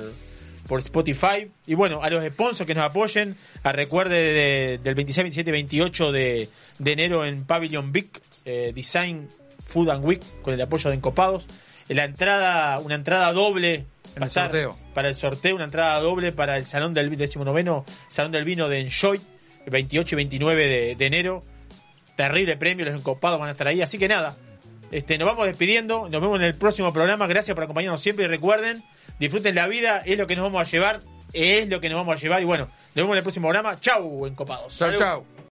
por Spotify. Y bueno, a los sponsors que nos apoyen, a recuerde de- del 26, 27 y 28 de, de enero en Pavilion Vic, eh, Design Food and Week, con el apoyo de Encopados. La entrada, una entrada doble a el para el sorteo, una entrada doble para el Salón del 19 Salón del Vino de Enjoy, el 28 y 29 de, de enero. Terrible premio, los encopados van a estar ahí. Así que nada, este, nos vamos despidiendo. Nos vemos en el próximo programa. Gracias por acompañarnos siempre. Y recuerden, disfruten la vida, es lo que nos vamos a llevar. Es lo que nos vamos a llevar. Y bueno, nos vemos en el próximo programa. Chau, encopados. Chau, Salud. chau.